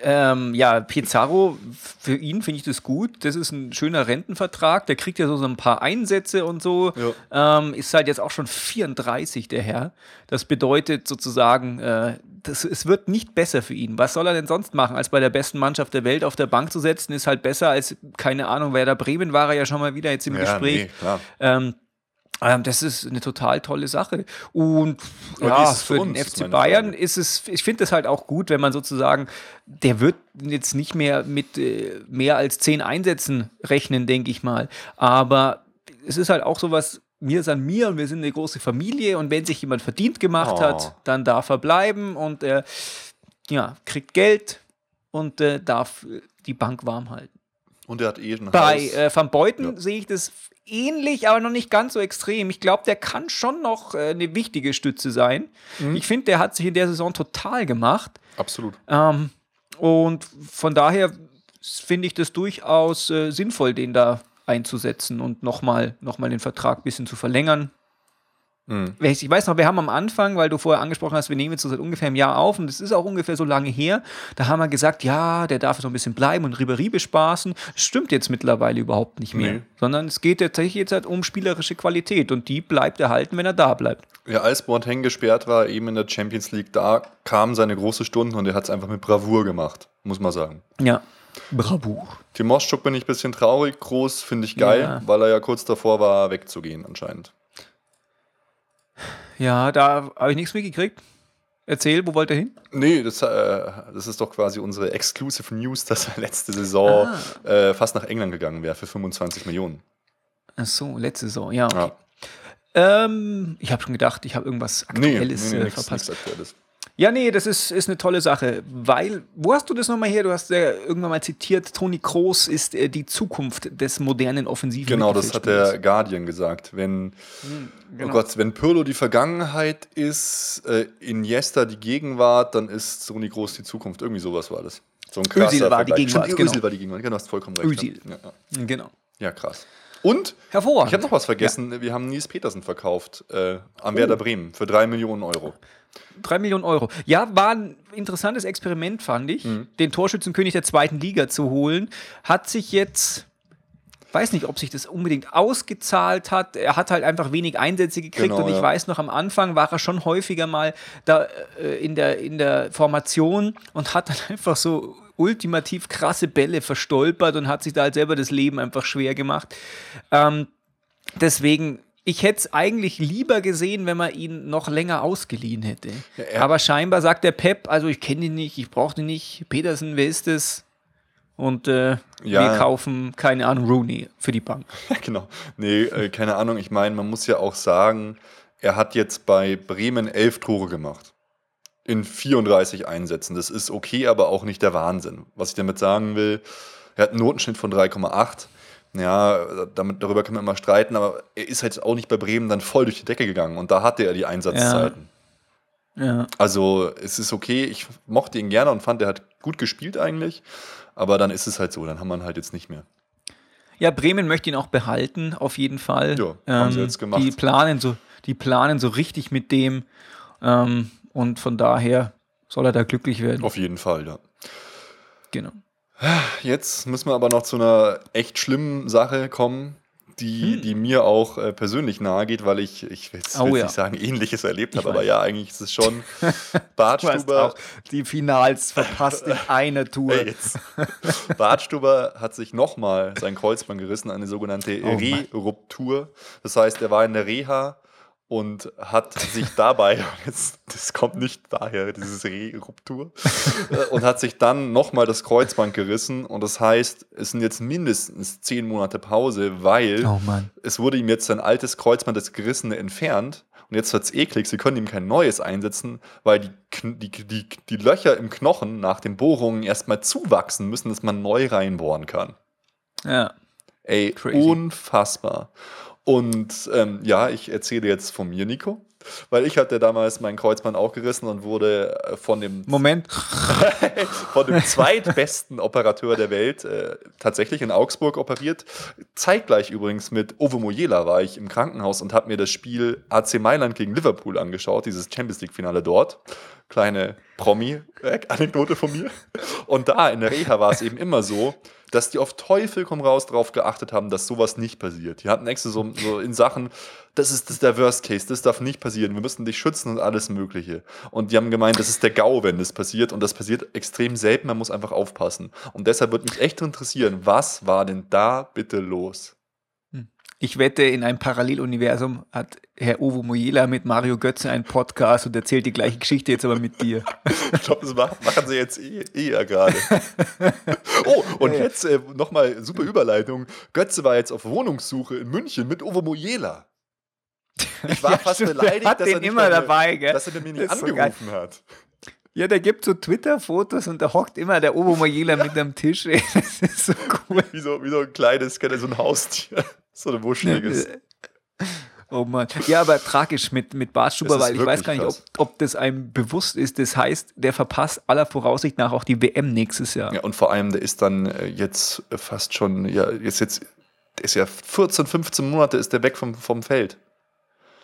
Ähm, ja, Pizarro, für ihn finde ich das gut. Das ist ein schöner Rentenvertrag. Der kriegt ja so, so ein paar Einsätze und so. Ähm, ist halt jetzt auch schon 34, der Herr. Das bedeutet sozusagen, äh, das, es wird nicht besser für ihn. Was soll er denn sonst machen, als bei der besten Mannschaft der Welt auf der Bank zu setzen? Ist halt besser als, keine Ahnung, Werder Bremen war er ja schon mal wieder jetzt im Gespräch. klar. Ähm, das ist eine total tolle Sache. Und ja, für für, den FC Bayern ist es, ich finde es halt auch gut, wenn man sozusagen, der wird jetzt nicht mehr mit äh, mehr als zehn Einsätzen rechnen, denke ich mal. Aber es ist halt auch sowas, mir ist an mir und wir sind eine große Familie und wenn sich jemand verdient gemacht Oh. hat, dann darf er bleiben und er ja, kriegt Geld und äh, darf äh, die Bank warm halten. Und er hat eh ein Bei Haus. äh, Van Beuten Ja. sehe ich das ähnlich, aber noch nicht ganz so extrem. Ich glaube, der kann schon noch äh, eine wichtige Stütze sein. Mhm. Ich finde, der hat sich in der Saison total gemacht. Absolut. Ähm, und von daher finde ich das durchaus äh, sinnvoll, den da einzusetzen und nochmal noch mal den Vertrag ein bisschen zu verlängern. Mhm. Ich weiß noch, wir haben am Anfang, weil du vorher angesprochen hast, wir nehmen jetzt so seit ungefähr einem Jahr auf und das ist auch ungefähr so lange her, da haben wir gesagt, ja, der darf so ein bisschen bleiben und Ribery bespaßen. Das stimmt jetzt mittlerweile überhaupt nicht mehr, Nee. sondern es geht tatsächlich jetzt halt um spielerische Qualität und die bleibt erhalten, wenn er da bleibt. Ja, als Boateng gesperrt war, eben in der Champions League, da kam seine große Stunde und er hat es einfach mit Bravour gemacht, muss man sagen. Ja. Bravo. Timoschuk bin ich ein bisschen traurig, Groß finde ich geil, Ja. weil er ja kurz davor war, wegzugehen anscheinend. Ja, da habe ich nichts mitgekriegt. Erzähl, wo wollt ihr hin? Nee, das, äh, das ist doch quasi unsere Exclusive News, dass er letzte Saison Ah. äh, fast nach England gegangen wäre für 25 Millionen. Ach so, letzte Saison, ja. Okay. Ja. Ähm, ich habe schon gedacht, ich habe irgendwas Nee, nee, Aktuelles nee, äh, verpasst. nichts Aktuelles. Ja, nee, das ist, ist eine tolle Sache, weil, wo hast du das nochmal her? Du hast ja irgendwann mal zitiert, Toni Kroos ist äh, die Zukunft des modernen offensiven Genau, das hat der Guardian gesagt. Wenn, genau. oh Gott, wenn Pirlo die Vergangenheit ist, äh, Iniesta die Gegenwart, dann ist Toni Groß die Zukunft. Irgendwie sowas war das. So ein krasser Özil war die Vergleich. Gegenwart, Stimmt, genau. Özil war die Gegenwart. Genau, du hast vollkommen recht. Özil. Ja, ja. Genau. ja, krass. Und Hervorragend. ich habe noch was vergessen. Wir haben Nils Petersen verkauft äh, Oh. an Werder Bremen für drei Millionen Euro. Drei Millionen Euro. Ja, war ein interessantes Experiment, fand ich, Mhm. den Torschützenkönig der zweiten Liga zu holen. Hat sich jetzt, weiß nicht, ob sich das unbedingt ausgezahlt hat. Er hat halt einfach wenig Einsätze gekriegt Genau, und ich ja. weiß noch, am Anfang war er schon häufiger mal da äh, in, der, in der Formation und hat dann einfach so ultimativ krasse Bälle verstolpert und hat sich da halt selber das Leben einfach schwer gemacht. Ähm, deswegen, ich hätte es eigentlich lieber gesehen, wenn man ihn noch länger ausgeliehen hätte. er- Aber scheinbar sagt der Pep, also ich kenne ihn nicht, ich brauche ihn nicht. Petersen, wer ist es? Und äh, Ja. wir kaufen, keine Ahnung, Rooney für die Bank. Ja, genau. Nee, äh, keine Ahnung. Ich meine, man muss ja auch sagen, er hat jetzt bei Bremen elf Tore gemacht. In 34 Einsätzen. Das ist okay, aber auch nicht der Wahnsinn. Was ich damit sagen will, er hat einen Notenschnitt von 3,8. Ja, damit, darüber kann man immer streiten, aber er ist halt auch nicht bei Bremen dann voll durch die Decke gegangen. Und da hatte er die Einsatzzeiten. Ja. Also es ist okay, ich mochte ihn gerne und fand, er hat gut gespielt eigentlich. Aber dann ist es halt so, dann haben wir ihn halt jetzt nicht mehr. ja, Bremen möchte ihn auch behalten, auf jeden Fall. Ähm, Ja, haben sie jetzt gemacht. Die planen so, die planen so richtig mit dem. Ähm, und von daher soll er da glücklich werden. Auf jeden Fall, ja. Genau. Jetzt müssen wir aber noch zu einer echt schlimmen Sache kommen, die, Hm. die mir auch äh, persönlich nahe geht, weil ich, ich will jetzt Oh ja. nicht sagen, ähnliches erlebt habe, aber ja, eigentlich ist es schon Bartstuber. auch die Finals verpasst in einer Tour. Ey, jetzt. Bartstuber hat sich nochmal sein Kreuzband gerissen, eine sogenannte Oh. Re-Ruptur. Das heißt, er war in der Reha und hat sich dabei, jetzt, das kommt nicht daher, dieses Re-Ruptur, äh, und hat sich dann nochmal das Kreuzband gerissen. Und das heißt, es sind jetzt mindestens zehn Monate Pause, weil Oh es wurde ihm jetzt sein altes Kreuzband, das gerissene, entfernt. Und jetzt wird es eklig, sie können ihm kein neues einsetzen, weil die, die, die, die Löcher im Knochen nach den Bohrungen erstmal zuwachsen müssen, dass man neu reinbohren kann. Ja. Ey, Crazy. unfassbar. Und ähm, ja, ich erzähle jetzt von mir, Nico. Weil ich hatte damals mein Kreuzband auch gerissen und wurde äh, von dem Moment. von dem zweitbesten Operateur der Welt äh, tatsächlich in Augsburg operiert. Zeitgleich übrigens mit Ovo Moyela war ich im Krankenhaus und habe mir das Spiel AC Mailand gegen Liverpool angeschaut, dieses Champions League-Finale dort. Kleine Promi-Anekdote von mir. Und da in der Reha war es eben immer so, dass die auf Teufel komm raus darauf geachtet haben, dass sowas nicht passiert. Die hatten extra so, so in Sachen, das ist, das ist der Worst Case, das darf nicht passieren, wir müssen dich schützen und alles Mögliche. Und die haben gemeint, das ist der GAU, wenn das passiert. Und das passiert extrem selten, man muss einfach aufpassen. Und deshalb würde mich echt interessieren, was war denn da bitte los? Ich wette, in einem Paralleluniversum hat Herr Ovo Moyela mit Mario Götze einen Podcast und erzählt die gleiche Geschichte jetzt aber mit dir. Ich glaube, das ma- machen sie jetzt eh, eher gerade. Oh, und jetzt äh, nochmal super Überleitung. Götze war jetzt auf Wohnungssuche in München mit Ovo Moyela. Ich war Ja, fast stimmt, beleidigt, dass, er immer mir, dabei, gell? dass er mir nicht Das ist so angerufen hat. Ja, der gibt so Twitter-Fotos und da hockt immer der Ovo Moyela mit am Tisch. ey. Das ist so cool. Wie so, wie so ein kleines, so ein Haustier. So ein wuscheliges. Oh Mann. Ja, aber tragisch mit, mit Bartstuber, Das ist weil ich weiß gar nicht, ob, ob das einem bewusst ist. Das heißt, der verpasst aller Voraussicht nach auch die WM nächstes Jahr. Ja, und vor allem, der ist dann äh, jetzt äh, fast schon, ja, jetzt, jetzt, der ist ja 14, 15 Monate ist der weg vom, vom Feld.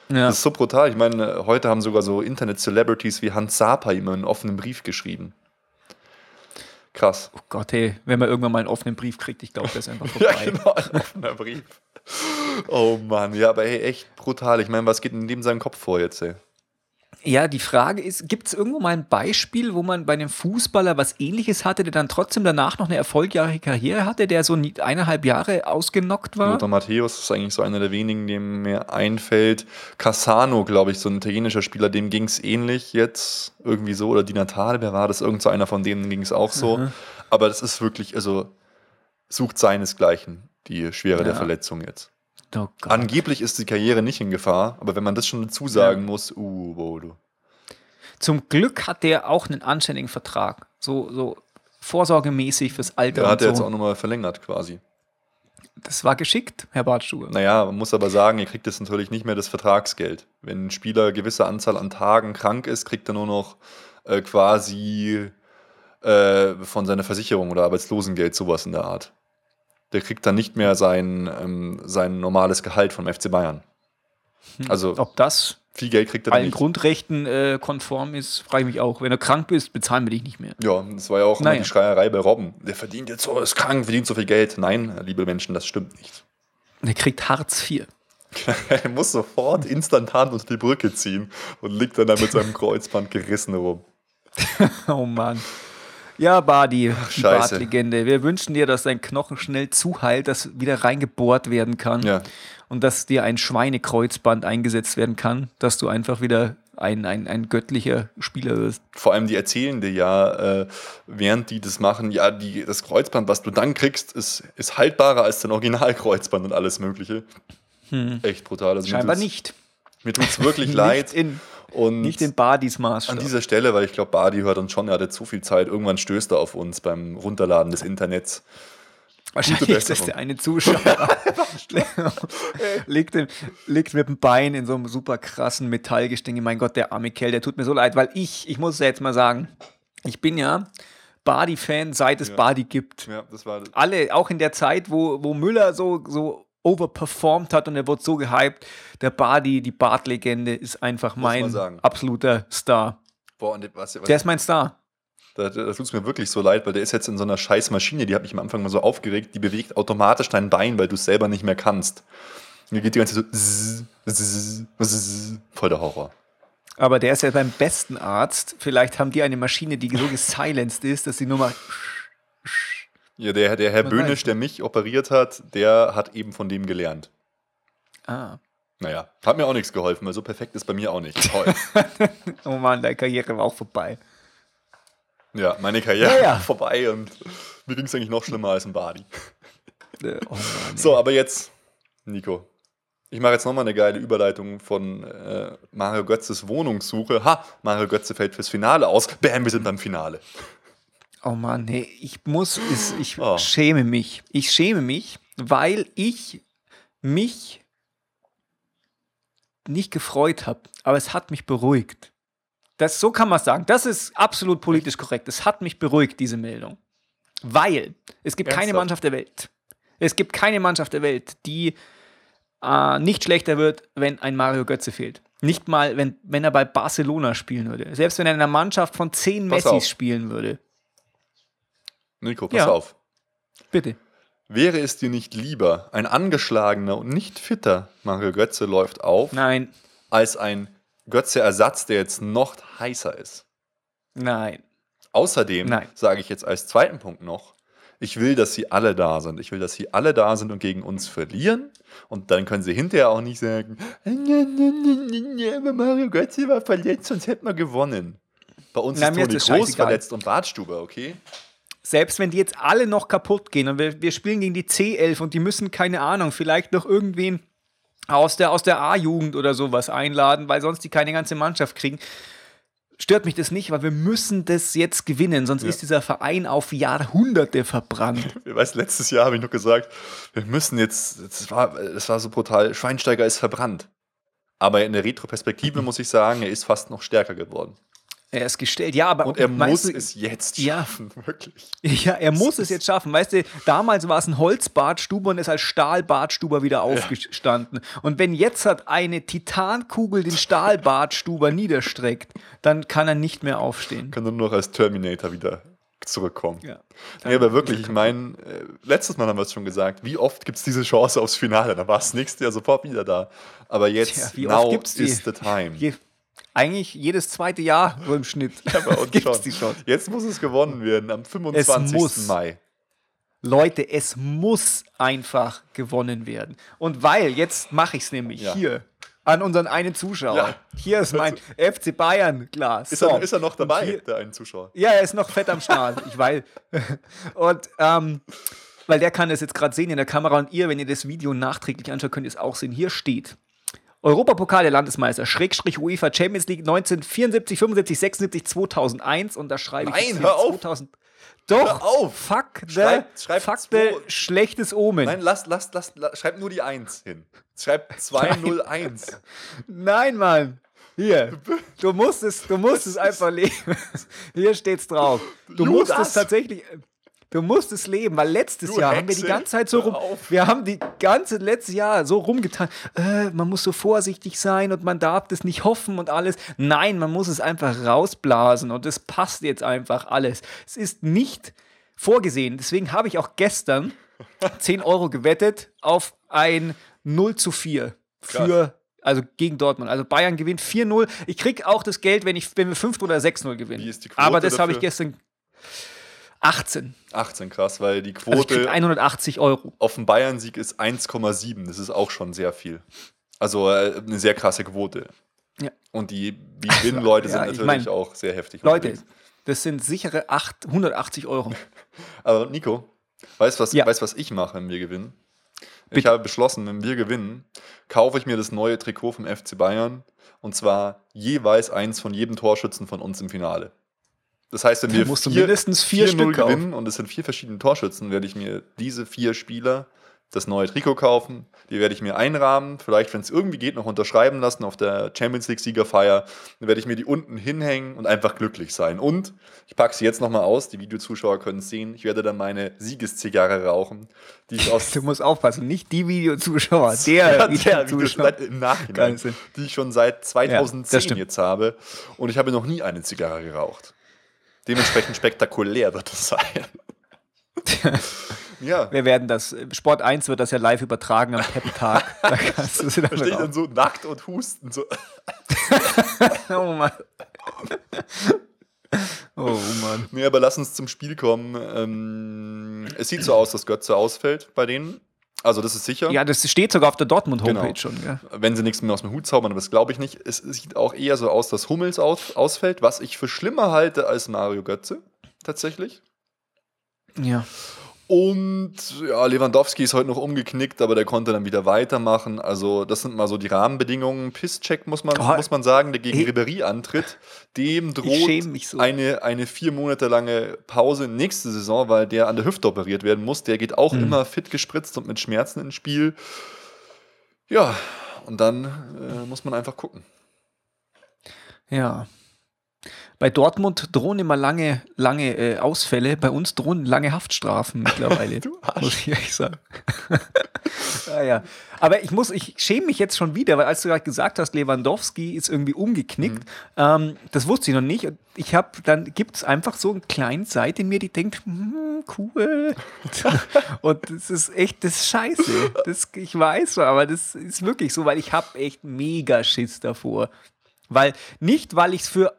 Ja. Das ist so brutal. Ich meine, äh, heute haben sogar so Internet-Celebrities wie Hans Sapa ihm einen offenen Brief geschrieben. Krass. Oh Gott, hey, wenn man irgendwann mal einen offenen Brief kriegt, ich glaube, das ist einfach Ja, vorbei. genau, ein offener Brief. Oh Mann, ja, aber hey, echt brutal. Ich meine, was geht in dem seinem Kopf vor jetzt, ey? Ja, die Frage ist, gibt es irgendwo mal ein Beispiel, wo man bei einem Fußballer was ähnliches hatte, der dann trotzdem danach noch eine erfolgreiche Karriere hatte, der so eineinhalb Jahre ausgenockt war? Lothar Matthäus ist eigentlich so einer der wenigen, dem mir einfällt. Cassano, glaube ich, so ein italienischer Spieler, dem ging es ähnlich jetzt irgendwie so. Oder Di Natale, wer war das? Irgend so einer von denen ging es auch so. Mhm. Aber das ist wirklich, also sucht seinesgleichen, die Schwere der Ja. Verletzung jetzt. Oh. Angeblich ist die Karriere nicht in Gefahr, aber wenn man das schon dazu sagen muss, uh, Bodo. Zum Glück hat der auch einen anständigen Vertrag. So, so vorsorgemäßig fürs Alter. Der hat er so. jetzt auch nochmal verlängert quasi. Das war geschickt, Herr Bartstuber. Naja, man muss aber sagen, er kriegt jetzt natürlich nicht mehr das Vertragsgeld. Wenn ein Spieler eine gewisse Anzahl an Tagen krank ist, kriegt er nur noch äh, quasi äh, von seiner Versicherung oder Arbeitslosengeld sowas in der Art. Der kriegt dann nicht mehr sein, ähm, sein normales Gehalt vom FC Bayern. Also Ob das viel Geld kriegt er dann allen nicht. Grundrechten äh, konform ist, frage ich mich auch. Wenn du krank bist, bezahlen wir dich nicht mehr. Ja, das war ja auch Naja. die Schreierei bei Robben. Der verdient jetzt so, ist krank, verdient so viel Geld. Nein, liebe Menschen, das stimmt nicht. Der kriegt Hartz IV. er muss sofort instantan unter die Brücke ziehen und liegt dann da mit seinem Kreuzband gerissen rum. Oh Mann. Ja, Badi. Bartlegende. Wir wünschen dir, dass dein Knochen schnell zuheilt, dass wieder reingebohrt werden kann. Ja. Und dass dir ein Schweinekreuzband eingesetzt werden kann, dass du einfach wieder ein, ein, ein göttlicher Spieler wirst. Vor allem die erzählen dir ja, äh, während die das machen, ja, die, das Kreuzband, was du dann kriegst, ist, ist haltbarer als dein Originalkreuzband und alles Mögliche. Echt brutal. Also Hm. Scheinbar mir tut's, nicht. Mir tut es wirklich leid. in, und nicht in Badis an Maßstab. dieser Stelle, weil ich glaube, Badi hört uns schon, er hatte zu viel Zeit. Irgendwann stößt er auf uns beim Runterladen des Internets. Wahrscheinlich ist das der eine Zuschauer. liegt, im, liegt mit dem Bein in so einem super krassen Metallgestänge. Mein Gott, der arme Kerl, der tut mir so leid, weil ich, ich muss es ja jetzt mal sagen, ich bin ja Badi-Fan, seit es Ja. Badi gibt. Ja, das war Alle, auch in der Zeit, wo, wo Müller so, so overperformed hat und er wurde so gehypt, der Badi, die Bart-Legende, ist einfach mein absoluter Star. Boah, und was, was, Der ist mein Star. Da, da tut es mir wirklich so leid, weil der ist jetzt in so einer scheiß Maschine, die hat mich am Anfang mal so aufgeregt, die bewegt automatisch dein Bein, weil du es selber nicht mehr kannst. Die geht die ganze Zeit so zzz, zzz, zzz. voll der Horror. Aber der ist ja beim besten Arzt. Vielleicht haben die eine Maschine, die so gesilenced ist, dass sie nur mal Ja, der, der Herr Man Böhnisch, weiß. der mich operiert hat, der hat eben von dem gelernt. Ah. Naja, hat mir auch nichts geholfen, weil so perfekt ist bei mir auch nicht. Toll. Oh Mann, deine Karriere war auch vorbei. ja, meine Karriere Ja, ja. war vorbei und mir ging es eigentlich noch schlimmer als ein Badi. Äh, Oh Mann, So, aber jetzt, Nico. Ich mache jetzt nochmal eine geile Überleitung von äh, Mario Götzes Wohnungssuche. Ha, Mario Götze fällt fürs Finale aus. Bam, wir sind beim Finale. Oh Mann, nee, ich muss, es- ich Oh. schäme mich. Ich schäme mich, weil ich mich nicht gefreut habe, aber es hat mich beruhigt. Das, so kann man es sagen. Das ist absolut politisch korrekt. Es hat mich beruhigt, diese Meldung. Weil es gibt keine Ernsthaft? Mannschaft der Welt. Es gibt keine Mannschaft der Welt, die äh, nicht schlechter wird, wenn ein Mario Götze fehlt. Nicht mal, wenn, wenn er bei Barcelona spielen würde. Selbst wenn er in einer Mannschaft von zehn Pass Messis auf. spielen würde. Nico, pass Ja. auf. Bitte. Wäre es dir nicht lieber, ein angeschlagener und nicht fitter Mario Götze läuft auf, Nein, als ein Götze-Ersatz, der jetzt noch heißer ist? nein. Außerdem Nein. sage ich jetzt als zweiten Punkt noch, ich will, dass sie alle da sind. Ich will, dass sie alle da sind und gegen uns verlieren. Und dann können sie hinterher auch nicht sagen, aber Mario Götze war verletzt, sonst hätten wir gewonnen. Bei uns Na, ist Toni Groß verletzt und Bartstuber, okay? Selbst wenn die jetzt alle noch kaputt gehen und wir, wir spielen gegen die C11 und die müssen, keine Ahnung, vielleicht noch irgendwen aus der, aus der A-Jugend oder sowas einladen, weil sonst die keine ganze Mannschaft kriegen. Stört mich das nicht, weil wir müssen das jetzt gewinnen, sonst Ja. ist dieser Verein auf Jahrhunderte verbrannt. Ich weiß, letztes Jahr habe ich noch gesagt, wir müssen jetzt, das war, das war so brutal, Schweinsteiger ist verbrannt. Aber in der Retroperspektive muss ich sagen, er ist fast noch stärker geworden. Er ist gestellt, ja, aber Und er muss du- es jetzt Ja. schaffen, wirklich. Ja, er muss es jetzt schaffen. Weißt du, damals war es ein Holzbartstuber und ist als Stahlbartstuber wieder aufgestanden. Und wenn jetzt hat eine Titankugel den Stahlbartstuber niederstreckt, dann kann er nicht mehr aufstehen. Kann nur noch als Terminator wieder zurückkommen. Ja. Nee, aber wirklich, ich meine, äh, letztes Mal haben wir es schon gesagt, wie oft gibt es diese Chance aufs Finale? Da war es nächstes Jahr sofort wieder da. Aber jetzt, wie now is the time. Je, Eigentlich jedes zweite Jahr so im Schnitt. Ja, bei uns schon. die schon. Jetzt muss es gewonnen werden, am 25. muss. Mai. Leute, es muss einfach gewonnen werden. Und weil, jetzt mache ich es nämlich Ja. hier an unseren einen Zuschauer. Ja. Hier ist mein FC Bayern Glas. Ist, So. er, ist er noch dabei, hier- der einen Zuschauer? Ja, er ist noch fett am Start. Ich weiß. Und ähm, weil der kann das jetzt gerade sehen in der Kamera und ihr, wenn ihr das Video nachträglich anschaut, könnt ihr es auch sehen. Hier steht Europapokal der Landesmeister, Schrägstrich UEFA Champions League 1974, 75, 76, 2001 und da schreibe ich Nein, jetzt hör hier auf. 2000. Doch, Hör auf. Fuck the, Schreib- schreib fuck the schlechtes Omen. Nein, lass, lass, lass, lass, schreib nur die 1 hin. Schreib 201. Nein, Mann. Hier, du musst es, du musst es einfach leben. Hier steht's drauf. Du musst Judas. es tatsächlich, du musst es leben, weil letztes Du Jahr haben wir die Hexe, ganze Zeit so rum, wir haben die ganze letzte Jahr so rumgetan. Äh, man muss so vorsichtig sein und man darf das nicht hoffen und alles. Nein, man muss es einfach rausblasen und es passt jetzt einfach alles. Es ist nicht vorgesehen. Deswegen habe ich auch gestern 10 Euro gewettet auf ein 0 zu 4 für, also gegen Dortmund. Also Bayern gewinnt 4-0. Ich krieg auch das Geld, wenn, ich, wenn wir 5 oder 6-0 gewinnen. Aber das habe ich gestern 18. 18, krass, weil die Also ich Quote 180 Euro. auf den Bayern-Sieg ist 1,7. Das ist auch schon sehr viel. Also äh, eine sehr krasse Quote. Ja. Und die die Gewinnleute Ja, sind ich natürlich mein, auch sehr heftig. Leute, unterwegs. das sind sichere 8, 180 Euro. Aber Nico, weißt du, was, Ja. weißt, was ich mache, wenn wir gewinnen? Ich Bitte. habe beschlossen, wenn wir gewinnen, kaufe ich mir das neue Trikot vom FC Bayern. Und zwar jeweils eins von jedem Torschützen von uns im Finale. Das heißt, wenn wir musst vier- mindestens vier 4-0 Stück gewinnen und es sind vier verschiedene Torschützen, werde ich mir diese vier Spieler das neue Trikot kaufen. Die werde ich mir einrahmen, vielleicht, wenn es irgendwie geht, noch unterschreiben lassen auf der Champions League Siegerfeier. Dann werde ich mir die unten hinhängen und einfach glücklich sein. Und ich packe sie jetzt nochmal aus, die Videozuschauer können es sehen. Ich werde dann meine Siegeszigarre rauchen, die ich aus Du musst aufpassen, nicht die Videozuschauer, der ja, der Videozuschauer. Im Nachhinein, die ich schon seit Ja, 2010 das stimmt. jetzt habe. Und ich habe noch nie eine Zigarre geraucht. Dementsprechend spektakulär wird es sein. ja. Wir werden das, Sport 1 wird das ja live übertragen am Pep-Tag. Da kannst du sie dann Da stehe ich dann so nackt und husten. So. Oh Mann. Oh Mann. Nee, aber lass uns zum Spiel kommen. Ähm, es sieht so aus, dass Götze ausfällt bei denen. Also, das ist sicher. Ja, das steht sogar auf der Dortmund-Homepage Genau. schon. Gell? Wenn sie nichts mehr aus dem Hut zaubern, aber das glaube ich nicht. Es sieht auch eher so aus, dass Hummels aus, ausfällt, was ich für schlimmer halte als Mario Götze. Tatsächlich. Ja. Und ja, Lewandowski ist heute noch umgeknickt, aber der konnte dann wieder weitermachen. Also, das sind mal so die Rahmenbedingungen. Pisscheck muss man, Oh, muss man sagen, der gegen ey. Ribery antritt. Dem droht so. eine, eine vier Monate lange Pause nächste Saison, weil der an der Hüfte operiert werden muss. Der geht auch Mhm. immer fit gespritzt und mit Schmerzen ins Spiel. Ja, und dann äh, muss man einfach gucken. Ja. Bei Dortmund drohen immer lange, lange äh, Ausfälle. Bei uns drohen lange Haftstrafen mittlerweile. Du Arsch. muss ich ehrlich sagen. ja, ja. Aber ich muss, ich schäme mich jetzt schon wieder, weil als du gerade gesagt hast, Lewandowski ist irgendwie umgeknickt, ähm, das wusste ich noch nicht. Und ich habe, dann gibt es einfach so eine kleine Seite in mir, die denkt, hm, cool. Und das ist echt, das ist scheiße. Das, ich weiß, aber das ist wirklich so, weil ich habe echt mega Schiss davor. Weil, nicht weil ich es für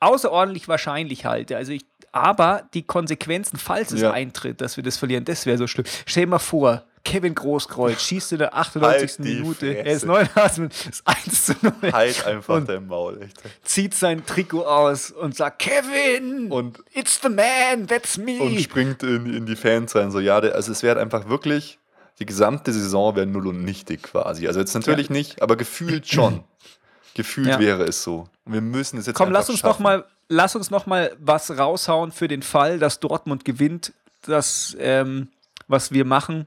außerordentlich wahrscheinlich halte. Also ich, aber die Konsequenzen, falls es Ja. eintritt, dass wir das verlieren, das wäre so schlimm. Stell dir mal vor, Kevin Großkreuz schießt in der 98. Halt Minute, er Fresse. ist 89, ist 1 zu 0, Halt einfach dein Maul, echt. zieht sein Trikot aus und sagt, Kevin, Und it's the man, that's me. und springt in, in die Fans rein. So, ja, der, also es wäre einfach wirklich, die gesamte Saison wäre null und nichtig quasi. Also jetzt natürlich nicht, aber gefühlt schon. gefühlt Ja. wäre es so. Und wir müssen es jetzt Komm, lass uns schaffen. noch mal, lass uns noch mal was raushauen für den Fall, dass Dortmund gewinnt, das, ähm, was wir machen,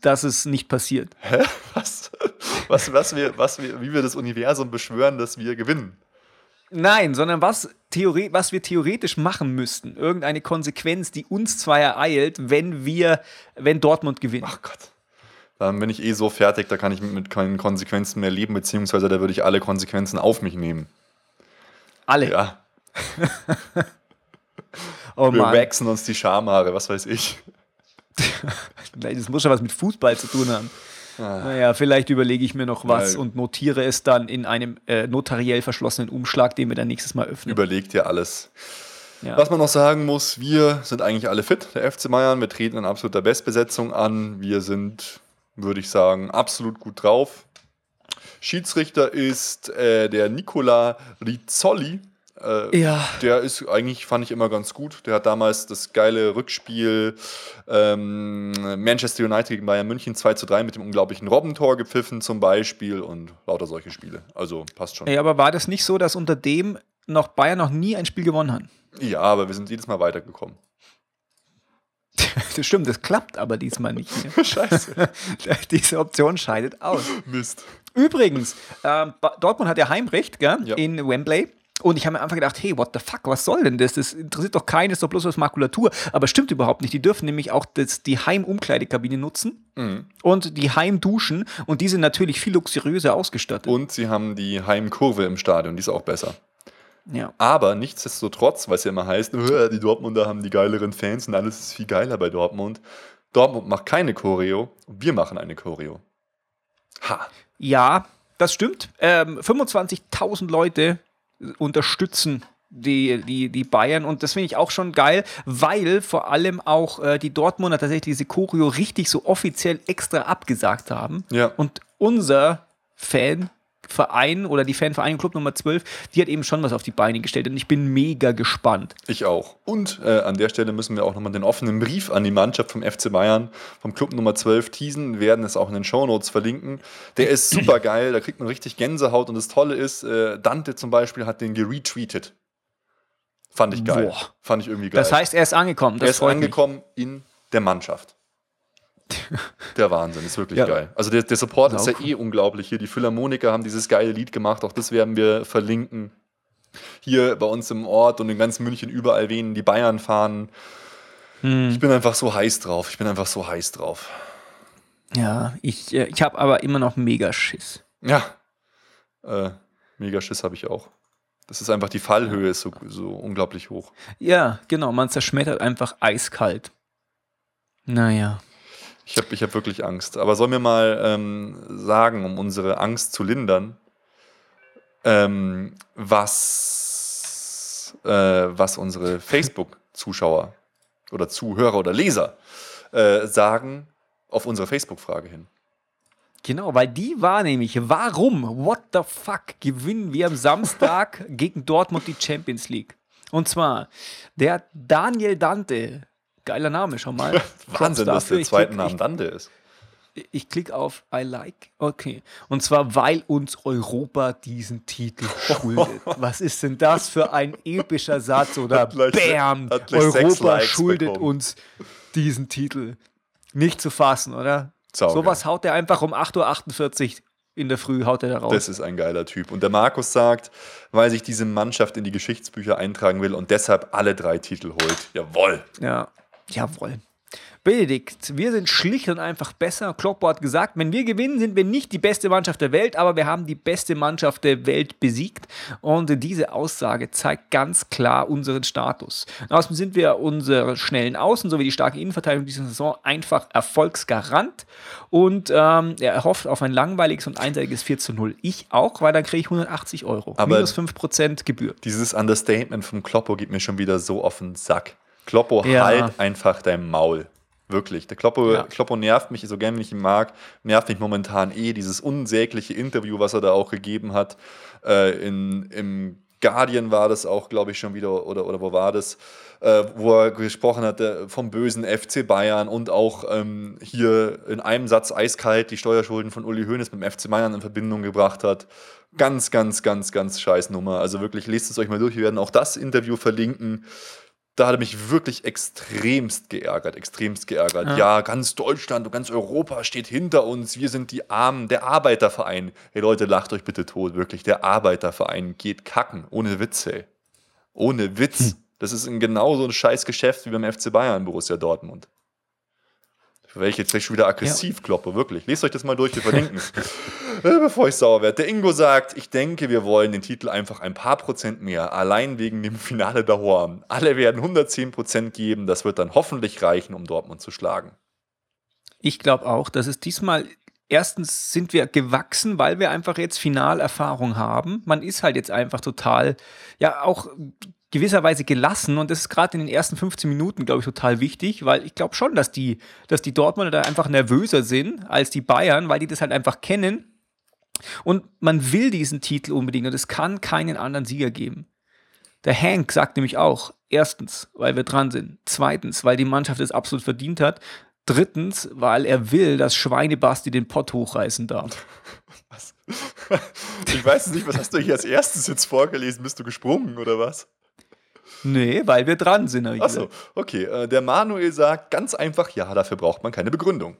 dass es nicht passiert. Hä? Was? Was, was, wir, was wir, wie wir das Universum beschwören, dass wir gewinnen. Nein, sondern was, Theorie, was wir theoretisch machen müssten. Irgendeine Konsequenz, die uns zwar ereilt, wenn wir, wenn Dortmund gewinnt. Ach Gott. Dann bin ich eh so fertig, da kann ich mit, mit keinen Konsequenzen mehr leben, beziehungsweise da würde ich alle Konsequenzen auf mich nehmen. Alle. Ja, oh wir Mann. waxen uns die Schamhaare, was weiß ich. Das muss schon was mit Fußball zu tun haben. Naja, vielleicht überlege ich mir noch was Ja. und notiere es dann in einem äh, notariell verschlossenen Umschlag, den wir dann nächstes Mal öffnen. Überlegt ja alles. Ja. Was man noch sagen muss, wir sind eigentlich alle fit, der FC Bayern. Wir treten in absoluter Bestbesetzung an. Wir sind, würde ich sagen, absolut gut drauf. Schiedsrichter ist äh, der Nicola Rizzoli. Äh, Ja. Der ist eigentlich, fand ich immer ganz gut. Der hat damals das geile Rückspiel ähm, Manchester United gegen Bayern München 2 zu 3 mit dem unglaublichen Robbentor gepfiffen zum Beispiel und lauter solche Spiele. Also passt schon. Ey, aber war das nicht so, dass unter dem noch Bayern noch nie ein Spiel gewonnen hat? Ja, aber wir sind jedes Mal weitergekommen. Das stimmt, das klappt aber diesmal nicht. Scheiße. Diese Option scheidet aus. Mist. Übrigens, Ba- Dortmund hat ja Heimrecht gell? Ja. in Wembley. Und ich habe mir einfach gedacht, hey, what the fuck, was soll denn das? Das interessiert doch keinen, ist doch bloß was Makulatur. Aber stimmt überhaupt nicht. Die dürfen nämlich auch das, die Heimumkleidekabine nutzen Mhm. und die Heimduschen. Und die sind natürlich viel luxuriöser ausgestattet. Und sie haben die Heimkurve im Stadion, die ist auch besser. Ja. Aber nichtsdestotrotz, es ja immer heißt, "Äh, die Dortmunder haben die geileren Fans und alles ist viel geiler bei Dortmund. Dortmund macht keine Choreo, wir machen eine Choreo. Ha. Ja, das stimmt. Ähm, 25.000 Leute unterstützen die, die, die Bayern und das finde ich auch schon geil, weil vor allem auch äh, die Dortmunder tatsächlich diese Choreo richtig so offiziell extra abgesagt haben. Ja. Und unser Fanverein oder die Fanvereinigung Club Nummer 12, die hat eben schon was auf die Beine gestellt und ich bin mega gespannt. Ich auch. Und äh, an der Stelle müssen wir auch nochmal den offenen Brief an die Mannschaft vom FC Bayern, vom Club Nummer 12 teasen, Wir werden es auch in den Shownotes verlinken. Der ist super geil, da kriegt man richtig Gänsehaut und das Tolle ist, äh, Dante zum Beispiel hat den geretweetet. Fand ich geil. Boah. Fand ich irgendwie geil. Das heißt, er ist angekommen. Das er ist freut mich. angekommen in der Mannschaft. Der Wahnsinn, ist wirklich Ja. geil. Also der, der Support ist ja eh unglaublich. Hier die Philharmoniker haben dieses geile Lied gemacht, auch das werden wir verlinken. Hier bei uns im Ort und in ganz München überall wehen die Bayern fahren. Hm. Ich bin einfach so heiß drauf. Ich bin einfach so heiß drauf. Ja, ich, äh, ich habe aber immer noch mega Schiss. Ja. Äh, mega Schiss habe ich auch. Das ist einfach, die Fallhöhe ist so, so unglaublich hoch. Ja, genau, man zerschmettert einfach eiskalt. Naja. Ich habe ich hab wirklich Angst. Aber soll mir mal ähm, sagen, um unsere Angst zu lindern, ähm, was, äh, was unsere Facebook-Zuschauer oder Zuhörer oder Leser äh, sagen auf unsere Facebook-Frage hin. Genau, weil die war nämlich, warum, what the fuck, gewinnen wir am Samstag gegen Dortmund die Champions League? Und zwar der Daniel Dante, geiler Name schon mal. Wahnsinn, dass der zweite Name Dante ist. Ich, klicke auf I like. Okay. Und zwar, weil uns Europa diesen Titel schuldet. Was ist denn das für ein epischer Satz? Oder Bam, Europa schuldet bekommen. uns diesen Titel. Nicht zu fassen, oder? Saugeil. Sowas haut er einfach um 8.48 Uhr in der Früh, haut er da raus. Das ist ein geiler Typ. Und der Markus sagt, weil sich diese Mannschaft in die Geschichtsbücher eintragen will und deshalb alle drei Titel holt. Jawohl. Ja, jawohl. Benedikt, wir sind schlicht und einfach besser. Kloppo hat gesagt, wenn wir gewinnen, sind wir nicht die beste Mannschaft der Welt, aber wir haben die beste Mannschaft der Welt besiegt. Und diese Aussage zeigt ganz klar unseren Status. Außerdem sind wir unsere schnellen Außen sowie die starke Innenverteidigung dieser Saison einfach Erfolgsgarant. Und ähm, er hofft auf ein langweiliges und einseitiges 4 zu 0. Ich auch, weil dann kriege ich 180 Euro. Aber- Minus 5% Gebühr. Dieses Understatement vom Kloppo geht mir schon wieder so auf den Sack. Kloppo, Ja. halt einfach dein Maul. Wirklich. Der Kloppo, Ja. Kloppo nervt mich, so gern wie ich ihn mag, nervt mich momentan eh. Dieses unsägliche Interview, was er da auch gegeben hat. Äh, in, Im Guardian war das auch, glaube ich, schon wieder, oder, oder wo war das? Äh, wo er gesprochen hat äh, vom bösen FC Bayern und auch ähm, hier in einem Satz eiskalt die Steuerschulden von Uli Hoeneß mit dem FC Bayern in Verbindung gebracht hat. Ganz, ganz, ganz, ganz scheiß Nummer. Also wirklich, lest es euch mal durch. Wir werden auch das Interview verlinken. Da hat er mich wirklich extremst geärgert, extremst geärgert. Ja. Ja, ganz Deutschland und ganz Europa steht hinter uns. Wir sind die Armen, der Arbeiterverein. Hey Leute, lacht euch bitte tot, wirklich. Der Arbeiterverein geht kacken, ohne Witz, ey. Ohne Witz. Das ist ein genauso ein scheiß Geschäft wie beim FC Bayern, Borussia Dortmund. Für welche jetzt gleich schon wieder aggressiv kloppe, wirklich. Lest euch das mal durch, wir verlinken es. Äh, Bevor ich sauer werde. Der Ingo sagt, ich denke, wir wollen den Titel einfach ein paar Prozent mehr, allein wegen dem Finale daheim. Alle werden 110 Prozent geben, das wird dann hoffentlich reichen, um Dortmund zu schlagen. Ich glaube auch, dass es diesmal erstens sind wir gewachsen, weil wir einfach jetzt Finalerfahrung haben. Man ist halt jetzt einfach total, ja, auch gewisserweise gelassen und das ist gerade in den ersten 15 Minuten, glaube ich, total wichtig, weil ich glaube schon, dass die, dass die Dortmunder da einfach nervöser sind als die Bayern, weil die das halt einfach kennen und man will diesen Titel unbedingt und es kann keinen anderen Sieger geben. Der Hank sagt nämlich auch, erstens, weil wir dran sind, zweitens, weil die Mannschaft es absolut verdient hat, drittens, weil er will, dass Schweinebasti den Pott hochreißen darf. Was? Ich weiß nicht, was hast du hier als erstes jetzt vorgelesen? Bist du gesprungen oder was? Nee, weil wir dran sind. Achso, okay. Äh, der Manuel sagt ganz einfach, ja, dafür braucht man keine Begründung.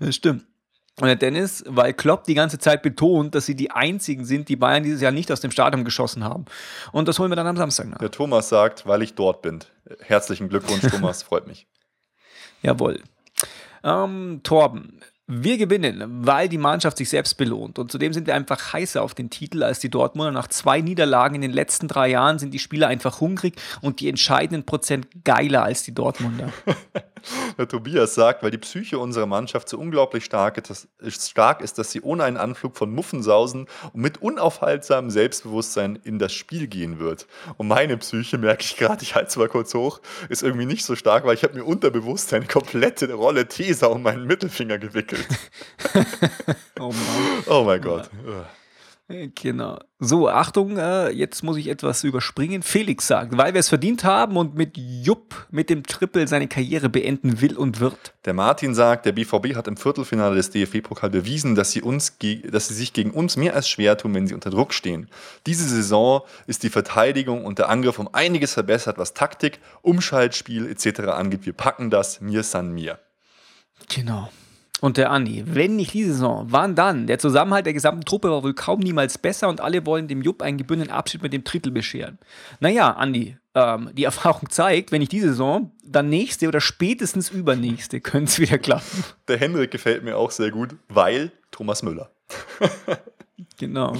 das stimmt. Und der Dennis, weil Klopp die ganze Zeit betont, dass sie die einzigen sind, die Bayern dieses Jahr nicht aus dem Stadion geschossen haben. Und das holen wir dann am Samstag nach. Der Thomas sagt, weil ich dort bin. Herzlichen Glückwunsch, Thomas, freut mich. Jawohl. Ähm, Torben, wir gewinnen, weil die Mannschaft sich selbst belohnt. Und zudem sind wir einfach heißer auf den Titel als die Dortmunder. Nach zwei Niederlagen in den letzten drei Jahren sind die Spieler einfach hungrig und die entscheidenden Prozent geiler als die Dortmunder. Der Tobias sagt, weil die Psyche unserer Mannschaft so unglaublich stark ist, dass sie ohne einen Anflug von Muffensausen und mit unaufhaltsamem Selbstbewusstsein in das Spiel gehen wird. Und meine Psyche, merke ich gerade, ich halte es mal kurz hoch, ist irgendwie nicht so stark, weil ich habe mir unterbewusst eine komplette Rolle Tesa um meinen Mittelfinger gewickelt oh, oh, mein Gott. Genau. So, Achtung, äh, jetzt muss ich etwas überspringen. Felix sagt, weil wir es verdient haben und mit Jupp mit dem Triple seine Karriere beenden will und wird. Der Martin sagt, der BVB hat im Viertelfinale des DFB-Pokal bewiesen, dass sie, uns dass sie sich gegen uns mehr als schwer tun, wenn sie unter Druck stehen. Diese Saison ist die Verteidigung und der Angriff um einiges verbessert, was Taktik, Umschaltspiel etc. angeht. Wir packen das mir san mir. Genau. Und der Andi, wenn nicht diese Saison, wann dann? Der Zusammenhalt der gesamten Truppe war wohl kaum niemals besser und alle wollen dem Jupp einen gebührenden Abschied mit dem Tritel bescheren. Naja, Andi, ähm, die Erfahrung zeigt, wenn nicht diese Saison, dann nächste oder spätestens übernächste könnte es wieder klappen. Der Henrik gefällt mir auch sehr gut, weil Thomas Müller. genau.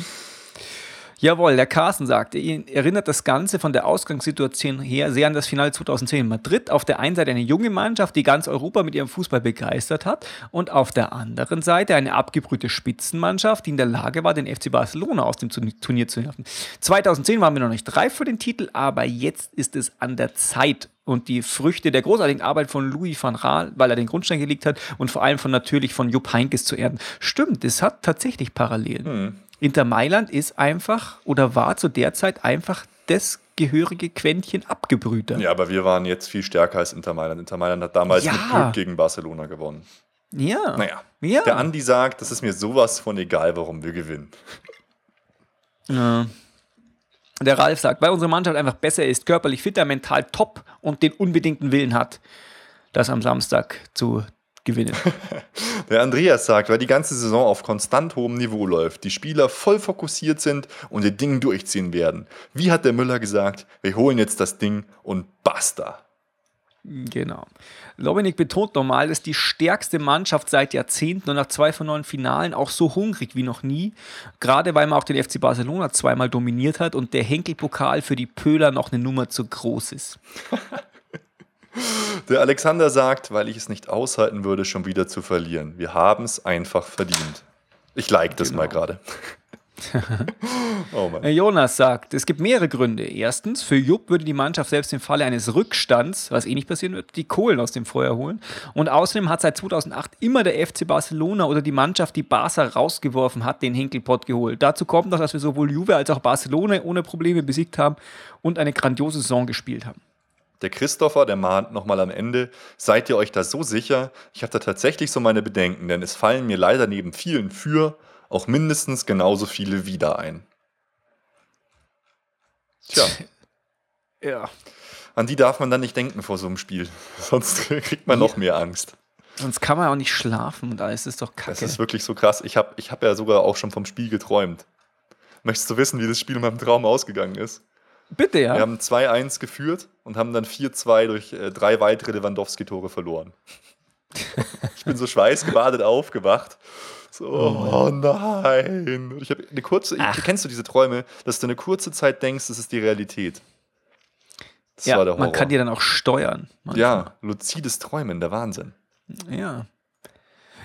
Jawohl, der Carsten sagte, ihn erinnert das Ganze von der Ausgangssituation her sehr an das Finale 2010 in Madrid. Auf der einen Seite eine junge Mannschaft, die ganz Europa mit ihrem Fußball begeistert hat und auf der anderen Seite eine abgebrühte Spitzenmannschaft, die in der Lage war, den FC Barcelona aus dem Turnier zu werfen. 2010 waren wir noch nicht reif für den Titel, aber jetzt ist es an der Zeit, und die Früchte der großartigen Arbeit von Louis van Raal, weil er den Grundstein gelegt hat und vor allem von natürlich von Jupp Heinkes zu erden. Stimmt, es hat tatsächlich Parallelen. Hm. Inter Mailand ist einfach oder war zu der Zeit einfach das gehörige Quäntchen abgebrühter. Ja, aber wir waren jetzt viel stärker als Inter Mailand. Inter Mailand hat damals ja. mit Glück gegen Barcelona gewonnen. Ja. Naja. Ja. Der Andi sagt, das ist mir sowas von egal, warum wir gewinnen. Ja. Der Ralf sagt, weil unsere Mannschaft einfach besser ist, körperlich fitter, mental top und den unbedingten Willen hat, das am Samstag zu gewinnen. Der Andreas sagt, weil die ganze Saison auf konstant hohem Niveau läuft, die Spieler voll fokussiert sind und ihr Ding durchziehen werden. Wie hat der Müller gesagt, wir holen jetzt das Ding und basta. Genau. Lobenik betont nochmal, ist die stärkste Mannschaft seit Jahrzehnten und nach zwei von neun Finalen auch so hungrig wie noch nie. Gerade weil man auch den FC Barcelona zweimal dominiert hat und der Henkelpokal für die Pöhler noch eine Nummer zu groß ist. Der Alexander sagt, weil ich es nicht aushalten würde, schon wieder zu verlieren. Wir haben es einfach verdient. Ich like das genau. mal gerade. oh Jonas sagt, es gibt mehrere Gründe. Erstens, für Jupp würde die Mannschaft selbst im Falle eines Rückstands, was eh nicht passieren wird, die Kohlen aus dem Feuer holen. Und außerdem hat seit 2008 immer der FC Barcelona oder die Mannschaft, die Barca rausgeworfen hat, den Henkelpott geholt. Dazu kommt noch, dass wir sowohl Juve als auch Barcelona ohne Probleme besiegt haben und eine grandiose Saison gespielt haben. Der Christopher, der mahnt nochmal am Ende, seid ihr euch da so sicher? Ich habe da tatsächlich so meine Bedenken, denn es fallen mir leider neben vielen für auch mindestens genauso viele wieder ein. Tja. Ja. An die darf man dann nicht denken vor so einem Spiel. Sonst kriegt man noch mehr Angst. Sonst kann man auch nicht schlafen und alles ist doch kacke. Das ist wirklich so krass. Ich habe ich hab ja sogar auch schon vom Spiel geträumt. Möchtest du wissen, wie das Spiel in meinem Traum ausgegangen ist? Bitte, ja. Wir haben 2-1 geführt und haben dann 4-2 durch äh, drei weitere Lewandowski-Tore verloren. ich bin so schweißgebadet aufgewacht. So, oh nein. ich habe eine kurze, Ach. kennst du diese Träume, dass du eine kurze Zeit denkst, das ist die Realität. Das ja, war der Horror. man kann die dann auch steuern. Manchmal. Ja, luzides Träumen, der Wahnsinn. Ja.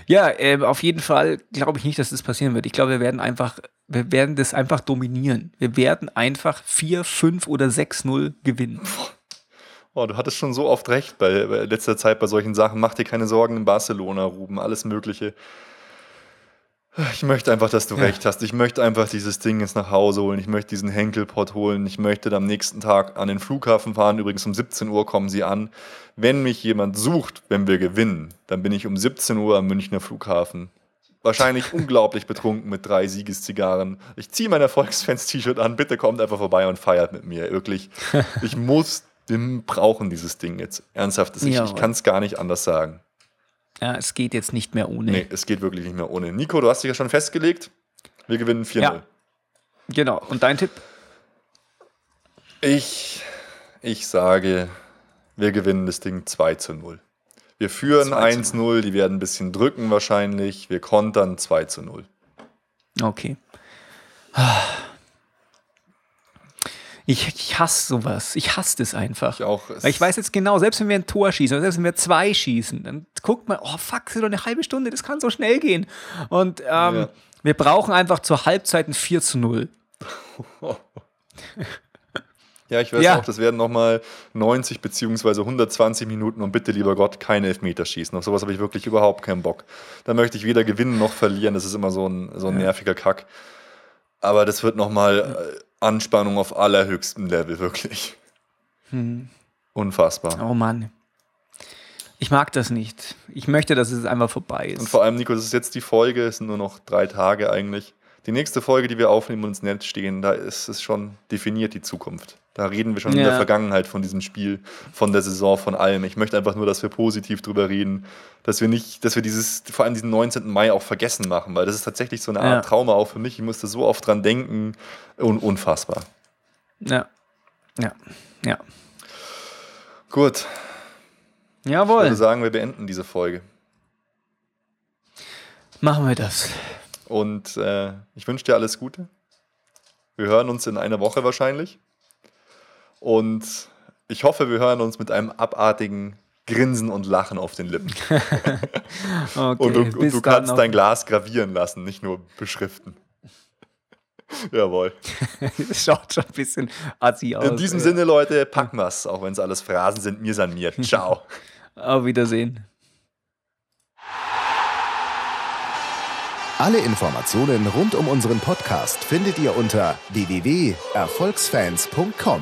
Ja, äh, auf jeden Fall glaube ich nicht, dass das passieren wird. Ich glaube, wir werden einfach, wir werden das einfach dominieren. Wir werden einfach 4, 5 oder 6-0 gewinnen. Oh, du hattest schon so oft recht bei, bei letzter Zeit bei solchen Sachen. Mach dir keine Sorgen in Barcelona, Ruben, alles Mögliche. Ich möchte einfach, dass du ja. recht hast. Ich möchte einfach dieses Ding jetzt nach Hause holen. Ich möchte diesen Henkelpot holen. Ich möchte am nächsten Tag an den Flughafen fahren. Übrigens um 17 Uhr kommen sie an. Wenn mich jemand sucht, wenn wir gewinnen, dann bin ich um 17 Uhr am Münchner Flughafen. Wahrscheinlich unglaublich betrunken mit drei Siegeszigarren. Ich ziehe mein Erfolgsfans-T-Shirt an. Bitte kommt einfach vorbei und feiert mit mir. Wirklich. Ich muss, wir brauchen dieses Ding jetzt. Ernsthaft. Ich, ja, ich kann es gar nicht anders sagen. Ja, es geht jetzt nicht mehr ohne. Nee, es geht wirklich nicht mehr ohne. Nico, du hast dich ja schon festgelegt. Wir gewinnen 4-0. Ja. Genau. Und dein Tipp? Ich, ich sage, wir gewinnen das Ding 2 zu 0. Wir führen 1-0, die werden ein bisschen drücken wahrscheinlich. Wir kontern 2 zu 0. Okay. Ich, ich hasse sowas. Ich hasse das einfach. Ich auch. Weil ich weiß jetzt genau, selbst wenn wir ein Tor schießen, selbst wenn wir zwei schießen, dann guckt man, oh fuck, das ist doch eine halbe Stunde, das kann so schnell gehen. Und ähm, ja. wir brauchen einfach zur Halbzeit ein 4 zu 0. ja, ich weiß ja. auch, das werden nochmal 90 beziehungsweise 120 Minuten und bitte, lieber Gott, keine Elfmeter schießen. Auf sowas habe ich wirklich überhaupt keinen Bock. Da möchte ich weder gewinnen noch verlieren. Das ist immer so ein, so ein nerviger Kack. Aber das wird nochmal Anspannung auf allerhöchstem Level, wirklich. Hm. Unfassbar. Oh Mann. Ich mag das nicht. Ich möchte, dass es einfach vorbei ist. Und vor allem, Nico, das ist jetzt die Folge, es sind nur noch drei Tage eigentlich. Die nächste Folge, die wir aufnehmen und ins Netz stehen, da ist es schon definiert, die Zukunft. Da reden wir schon ja. in der Vergangenheit von diesem Spiel, von der Saison, von allem. Ich möchte einfach nur, dass wir positiv drüber reden, dass wir nicht, dass wir dieses, vor allem diesen 19. Mai auch vergessen machen, weil das ist tatsächlich so eine Art ja. Trauma auch für mich. Ich musste so oft dran denken. Un unfassbar. Ja. Ja. Ja. Gut. Jawohl. Ich würde sagen, wir beenden diese Folge. Machen wir das. Und äh, ich wünsche dir alles Gute. Wir hören uns in einer Woche wahrscheinlich. Und ich hoffe, wir hören uns mit einem abartigen Grinsen und Lachen auf den Lippen. okay, und du, und du kannst dein Glas gravieren lassen, nicht nur beschriften. Jawohl. das schaut schon ein bisschen assi aus. In diesem ey. Sinne, Leute, packen wir's, auch wenn es alles Phrasen sind. Mir san mir. Ciao. Auf Wiedersehen. Alle Informationen rund um unseren Podcast findet ihr unter www.erfolgsfans.com.